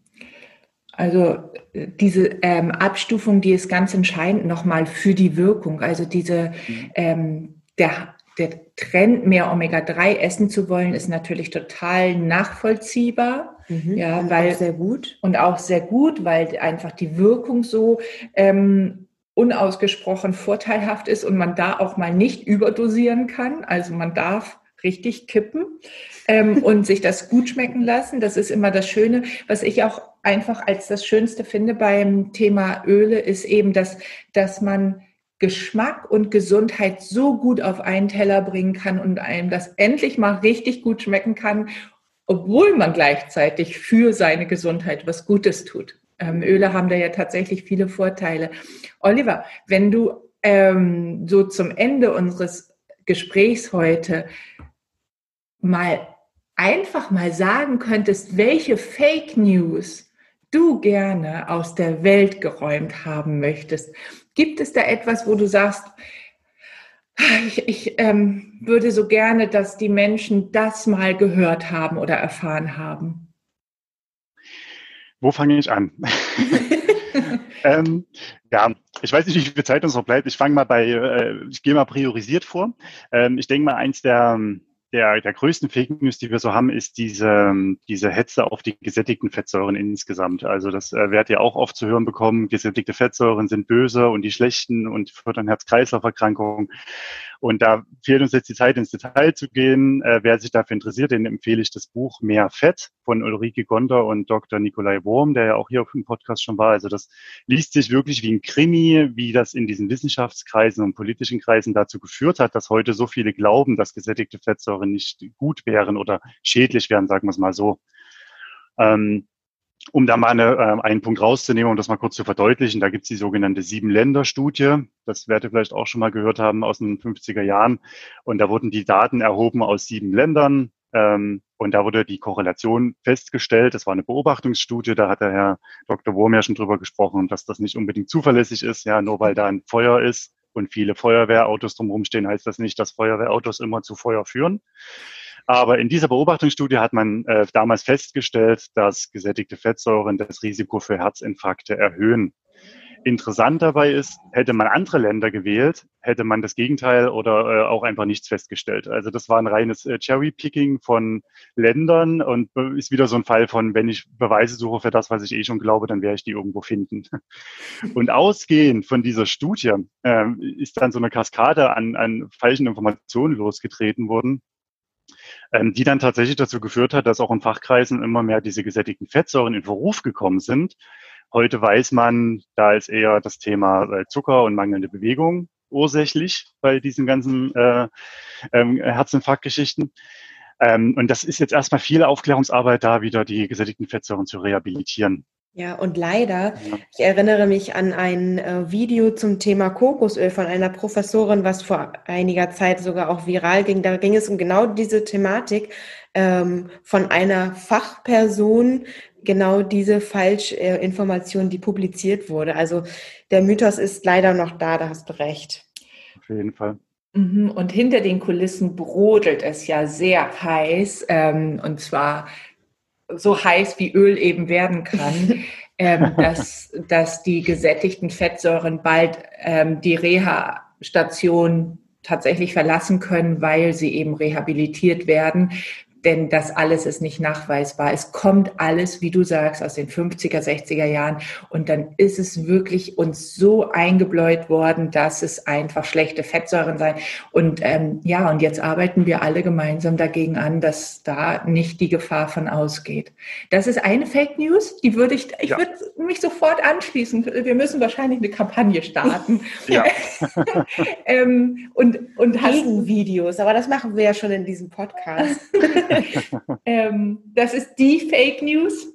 Also diese ähm, Abstufung, die ist ganz entscheidend nochmal für die Wirkung. Also diese mhm. ähm, der, der Trend, mehr Omega-3 essen zu wollen, ist natürlich total nachvollziehbar. Mhm, ja, weil sehr gut. Und auch sehr gut, weil einfach die Wirkung so ähm, unausgesprochen vorteilhaft ist und man da auch mal nicht überdosieren kann. Also man darf richtig kippen ähm, und sich das gut schmecken lassen. Das ist immer das Schöne. Was ich auch einfach als das Schönste finde beim Thema Öle, ist eben, dass, dass man Geschmack und Gesundheit so gut auf einen Teller bringen kann und einem das endlich mal richtig gut schmecken kann, obwohl man gleichzeitig für seine Gesundheit was Gutes tut. Ähm, Öle haben da ja tatsächlich viele Vorteile. Oliver, wenn du ähm, so zum Ende unseres Gesprächs heute mal einfach mal sagen könntest, welche Fake News du gerne aus der Welt geräumt haben möchtest. Gibt es da etwas, wo du sagst, ich, ich ähm, würde so gerne, dass die Menschen das mal gehört haben oder erfahren haben? Wo fange ich an? ähm, ja, ich weiß nicht, wie viel Zeit uns noch bleibt. Ich fange mal bei, äh, ich gehe mal priorisiert vor. Ähm, ich denke mal, eins der der, der größten Fake News, die wir so haben, ist diese, diese Hetze auf die gesättigten Fettsäuren insgesamt. Also das äh, werdet ihr auch oft zu hören bekommen, gesättigte Fettsäuren sind böse und die schlechten und fördern Herz-Kreislauf-Erkrankungen. Und da fehlt uns jetzt die Zeit, ins Detail zu gehen. Äh, wer sich dafür interessiert, den empfehle ich das Buch Mehr Fett von Ulrike Gonder und Dr. Nikolai Wurm, der ja auch hier auf dem Podcast schon war. Also das liest sich wirklich wie ein Krimi, wie das in diesen Wissenschaftskreisen und politischen Kreisen dazu geführt hat, dass heute so viele glauben, dass gesättigte Fettsäuren nicht gut wären oder schädlich wären, sagen wir es mal so. Ähm, um da mal eine, äh, einen Punkt rauszunehmen, um das mal kurz zu verdeutlichen, da gibt es die sogenannte Sieben-Länder-Studie. Das werdet ihr vielleicht auch schon mal gehört haben aus den 50er Jahren. Und da wurden die Daten erhoben aus sieben Ländern. Ähm, und da wurde die Korrelation festgestellt. Das war eine Beobachtungsstudie. Da hat der Herr Dr. Wurm ja schon drüber gesprochen, dass das nicht unbedingt zuverlässig ist. Ja, nur weil da ein Feuer ist und viele Feuerwehrautos drumherum stehen, heißt das nicht, dass Feuerwehrautos immer zu Feuer führen. Aber in dieser Beobachtungsstudie hat man äh, damals festgestellt, dass gesättigte Fettsäuren das Risiko für Herzinfarkte erhöhen. Interessant dabei ist, hätte man andere Länder gewählt, hätte man das Gegenteil oder äh, auch einfach nichts festgestellt. Also das war ein reines äh, Cherry-Picking von Ländern und ist wieder so ein Fall von, wenn ich Beweise suche für das, was ich eh schon glaube, dann werde ich die irgendwo finden. Und ausgehend von dieser Studie äh, ist dann so eine Kaskade an, an falschen Informationen losgetreten worden ähm, die dann tatsächlich dazu geführt hat, dass auch in Fachkreisen immer mehr diese gesättigten Fettsäuren in Verruf gekommen sind. Heute weiß man, da ist eher das Thema äh, Zucker und mangelnde Bewegung ursächlich bei diesen ganzen äh, ähm, Herzinfarktgeschichten. Ähm, und das ist jetzt erstmal viel Aufklärungsarbeit da, wieder die gesättigten Fettsäuren zu rehabilitieren. Ja, und leider, ich erinnere mich an ein äh, Video zum Thema Kokosöl von einer Professorin, was vor einiger Zeit sogar auch viral ging. Da ging es um genau diese Thematik ähm, von einer Fachperson, genau diese Falschinformation, die publiziert wurde. Also der Mythos ist leider noch da, da hast du recht. Auf jeden Fall. Mhm, und hinter den Kulissen brodelt es ja sehr heiß, ähm, und zwar so heiß wie Öl eben werden kann, ähm, dass, dass die gesättigten Fettsäuren bald ähm, die Reha-Station tatsächlich verlassen können, weil sie eben rehabilitiert werden denn das alles ist nicht nachweisbar. Es kommt alles, wie du sagst, aus den 50er, 60er Jahren und dann ist es wirklich uns so eingebläut worden, dass es einfach schlechte Fettsäuren sein. Und ähm, ja, und jetzt arbeiten wir alle gemeinsam dagegen an, dass da nicht die Gefahr von ausgeht. Das ist eine Fake News, die würde ich, ich ja. würde mich sofort anschließen. Wir müssen wahrscheinlich eine Kampagne starten. ja. ähm, und, und Gegen Videos, aber das machen wir ja schon in diesem Podcast. ähm, das ist die Fake News.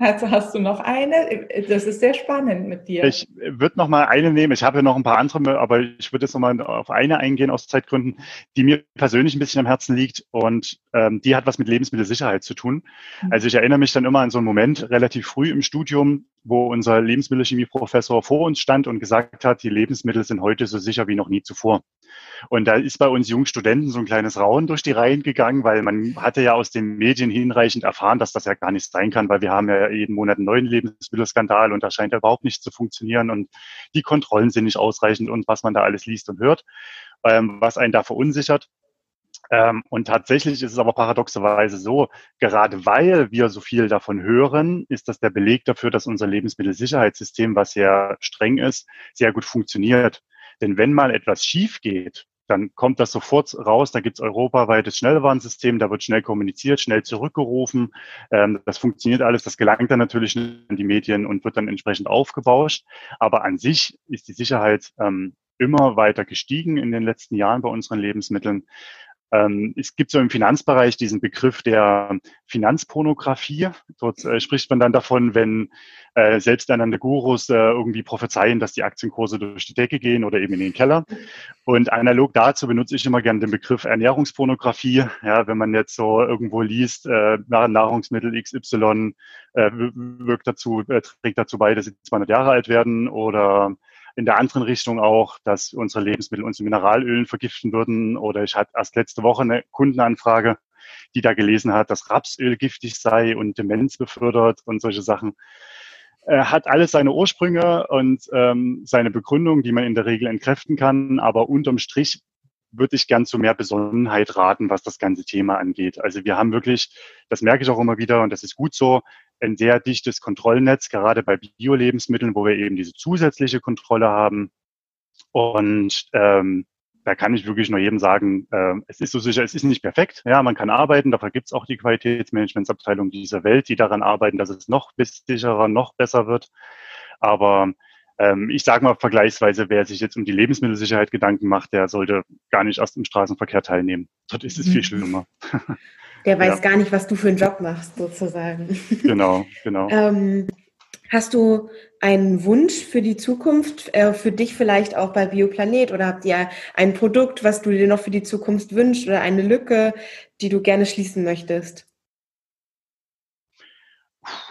Hast, hast, du noch eine? Das ist sehr spannend mit dir. Ich würde noch mal eine nehmen. Ich habe noch ein paar andere, aber ich würde jetzt noch mal auf eine eingehen aus Zeitgründen, die mir persönlich ein bisschen am Herzen liegt und ähm, die hat was mit Lebensmittelsicherheit zu tun. Mhm. Also ich erinnere mich dann immer an so einen Moment relativ früh im Studium, wo unser Lebensmittelchemieprofessor vor uns stand und gesagt hat, die Lebensmittel sind heute so sicher wie noch nie zuvor. Und da ist bei uns jungen Studenten so ein kleines Rauen durch die Reihen gegangen, weil man hatte ja aus den Medien hinreichend erfahren, dass das ja gar nicht sein kann, weil wir haben ja jeden Monat einen neuen Lebensmittelskandal und da scheint ja überhaupt nicht zu funktionieren und die Kontrollen sind nicht ausreichend und was man da alles liest und hört, ähm, was einen da verunsichert. Ähm, und tatsächlich ist es aber paradoxerweise so, gerade weil wir so viel davon hören, ist das der Beleg dafür, dass unser Lebensmittelsicherheitssystem, was sehr streng ist, sehr gut funktioniert. Denn wenn mal etwas schief geht, dann kommt das sofort raus. Da gibt es europaweites Schnellwarnsystem, da wird schnell kommuniziert, schnell zurückgerufen. Ähm, das funktioniert alles, das gelangt dann natürlich in die Medien und wird dann entsprechend aufgebauscht. Aber an sich ist die Sicherheit ähm, immer weiter gestiegen in den letzten Jahren bei unseren Lebensmitteln. Ähm, es gibt so im Finanzbereich diesen Begriff der Finanzpornografie. Dort äh, spricht man dann davon, wenn äh, selbsternannte Gurus äh, irgendwie prophezeien, dass die Aktienkurse durch die Decke gehen oder eben in den Keller. Und analog dazu benutze ich immer gerne den Begriff Ernährungspornografie. Ja, wenn man jetzt so irgendwo liest, äh, Nahrungsmittel XY äh, wirkt dazu, äh, trägt dazu bei, dass sie 200 Jahre alt werden oder in der anderen Richtung auch, dass unsere Lebensmittel unsere Mineralölen vergiften würden. Oder ich hatte erst letzte Woche eine Kundenanfrage, die da gelesen hat, dass Rapsöl giftig sei und Demenz befördert und solche Sachen. Er hat alles seine Ursprünge und ähm, seine Begründung, die man in der Regel entkräften kann. Aber unterm Strich würde ich gern zu mehr Besonnenheit raten, was das ganze Thema angeht. Also wir haben wirklich, das merke ich auch immer wieder und das ist gut so, ein sehr dichtes Kontrollnetz, gerade bei Bio-Lebensmitteln, wo wir eben diese zusätzliche Kontrolle haben. Und ähm, da kann ich wirklich nur jedem sagen, äh, es ist so sicher, es ist nicht perfekt. Ja, man kann arbeiten, dafür gibt es auch die Qualitätsmanagementsabteilung dieser Welt, die daran arbeiten, dass es noch sicherer, noch besser wird. Aber ähm, ich sage mal vergleichsweise, wer sich jetzt um die Lebensmittelsicherheit Gedanken macht, der sollte gar nicht erst im Straßenverkehr teilnehmen. Dort ist es viel mhm. schlimmer. Der weiß ja. gar nicht, was du für einen Job machst, sozusagen. Genau, genau. ähm, hast du einen Wunsch für die Zukunft, äh, für dich vielleicht auch bei Bioplanet? Oder habt ihr ein Produkt, was du dir noch für die Zukunft wünschst oder eine Lücke, die du gerne schließen möchtest?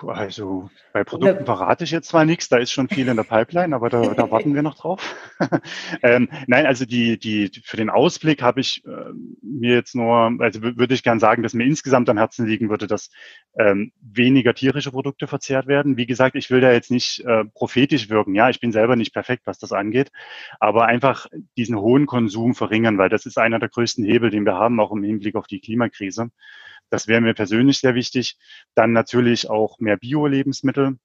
Also bei Produkten verrate ich jetzt zwar nichts, da ist schon viel in der Pipeline, aber da, da warten wir noch drauf. ähm, nein, also die, die für den Ausblick habe ich äh, mir jetzt nur, also würde ich gern sagen, dass mir insgesamt am Herzen liegen würde, dass ähm, weniger tierische Produkte verzehrt werden. Wie gesagt, ich will da jetzt nicht äh, prophetisch wirken. Ja, ich bin selber nicht perfekt, was das angeht, aber einfach diesen hohen Konsum verringern, weil das ist einer der größten Hebel, den wir haben, auch im Hinblick auf die Klimakrise. Das wäre mir persönlich sehr wichtig. Dann natürlich auch mehr Bio-Lebensmittel.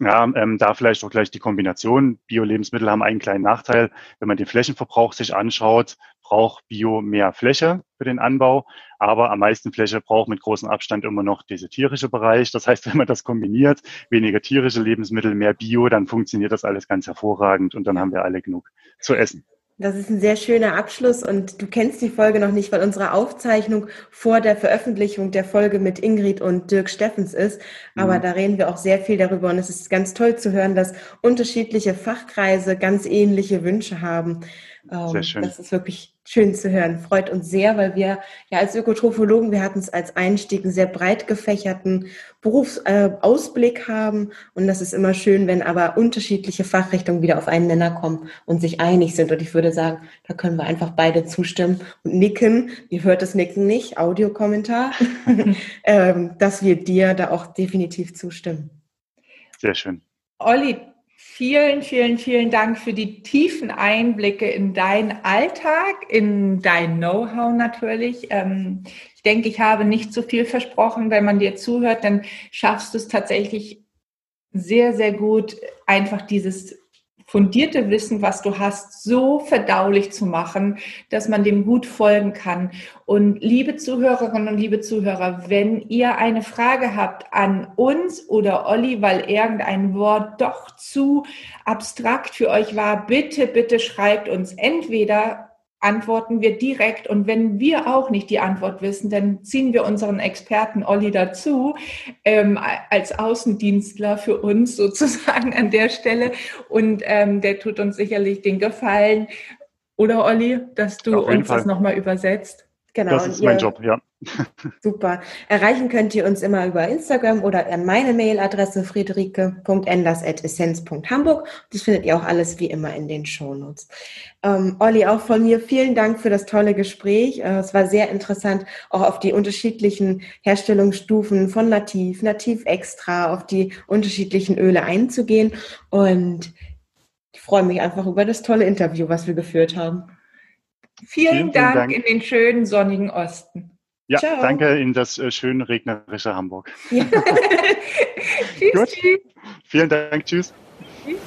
Ja, ähm, da vielleicht auch gleich die Kombination. Bio-Lebensmittel haben einen kleinen Nachteil. Wenn man den Flächenverbrauch sich anschaut, braucht Bio mehr Fläche für den Anbau, aber am meisten Fläche braucht mit großem Abstand immer noch dieser tierische Bereich. Das heißt, wenn man das kombiniert, weniger tierische Lebensmittel, mehr Bio, dann funktioniert das alles ganz hervorragend und dann haben wir alle genug zu essen. Das ist ein sehr schöner Abschluss und du kennst die Folge noch nicht, weil unsere Aufzeichnung vor der Veröffentlichung der Folge mit Ingrid und Dirk Steffens ist. Aber mhm. da reden wir auch sehr viel darüber und es ist ganz toll zu hören, dass unterschiedliche Fachkreise ganz ähnliche Wünsche haben. Sehr ähm, schön. Das ist wirklich schön zu hören. Freut uns sehr, weil wir ja als Ökotrophologen, wir hatten es als Einstieg einen sehr breit gefächerten Berufsausblick äh, haben. Und das ist immer schön, wenn aber unterschiedliche Fachrichtungen wieder auf einen Nenner kommen und sich einig sind. Und ich würde sagen, da können wir einfach beide zustimmen und nicken. Ihr hört das Nicken nicht, Audiokommentar, ähm, dass wir dir da auch definitiv zustimmen. Sehr schön. Olli, Vielen, vielen, vielen Dank für die tiefen Einblicke in deinen Alltag, in dein Know-how natürlich. Ähm, ich denke, ich habe nicht zu viel versprochen. Wenn man dir zuhört, dann schaffst du es tatsächlich sehr, sehr gut, einfach dieses fundierte Wissen, was du hast, so verdaulich zu machen, dass man dem gut folgen kann. Und liebe Zuhörerinnen und liebe Zuhörer, wenn ihr eine Frage habt an uns oder Olli, weil irgendein Wort doch zu abstrakt für euch war, bitte, bitte schreibt uns entweder antworten wir direkt. Und wenn wir auch nicht die Antwort wissen, dann ziehen wir unseren Experten Olli dazu, ähm, als Außendienstler für uns sozusagen an der Stelle. Und ähm, der tut uns sicherlich den Gefallen. Oder Olli, dass du uns Fall. das nochmal übersetzt? Genau. Das ist mein Job, ja. Super. Erreichen könnt ihr uns immer über Instagram oder an meine Mailadresse friederike.enders.essenz.hamburg. Das findet ihr auch alles wie immer in den Shownotes. Ähm, Olli, auch von mir vielen Dank für das tolle Gespräch. Äh, es war sehr interessant, auch auf die unterschiedlichen Herstellungsstufen von Nativ, Nativ Extra, auf die unterschiedlichen Öle einzugehen. Und ich freue mich einfach über das tolle Interview, was wir geführt haben. Vielen, vielen Dank, Dank in den schönen sonnigen Osten. Ja, Ciao. danke in das äh, schöne regnerische Hamburg. Ja. tschüss, Gut. tschüss. Vielen Dank. tschüss. tschüss.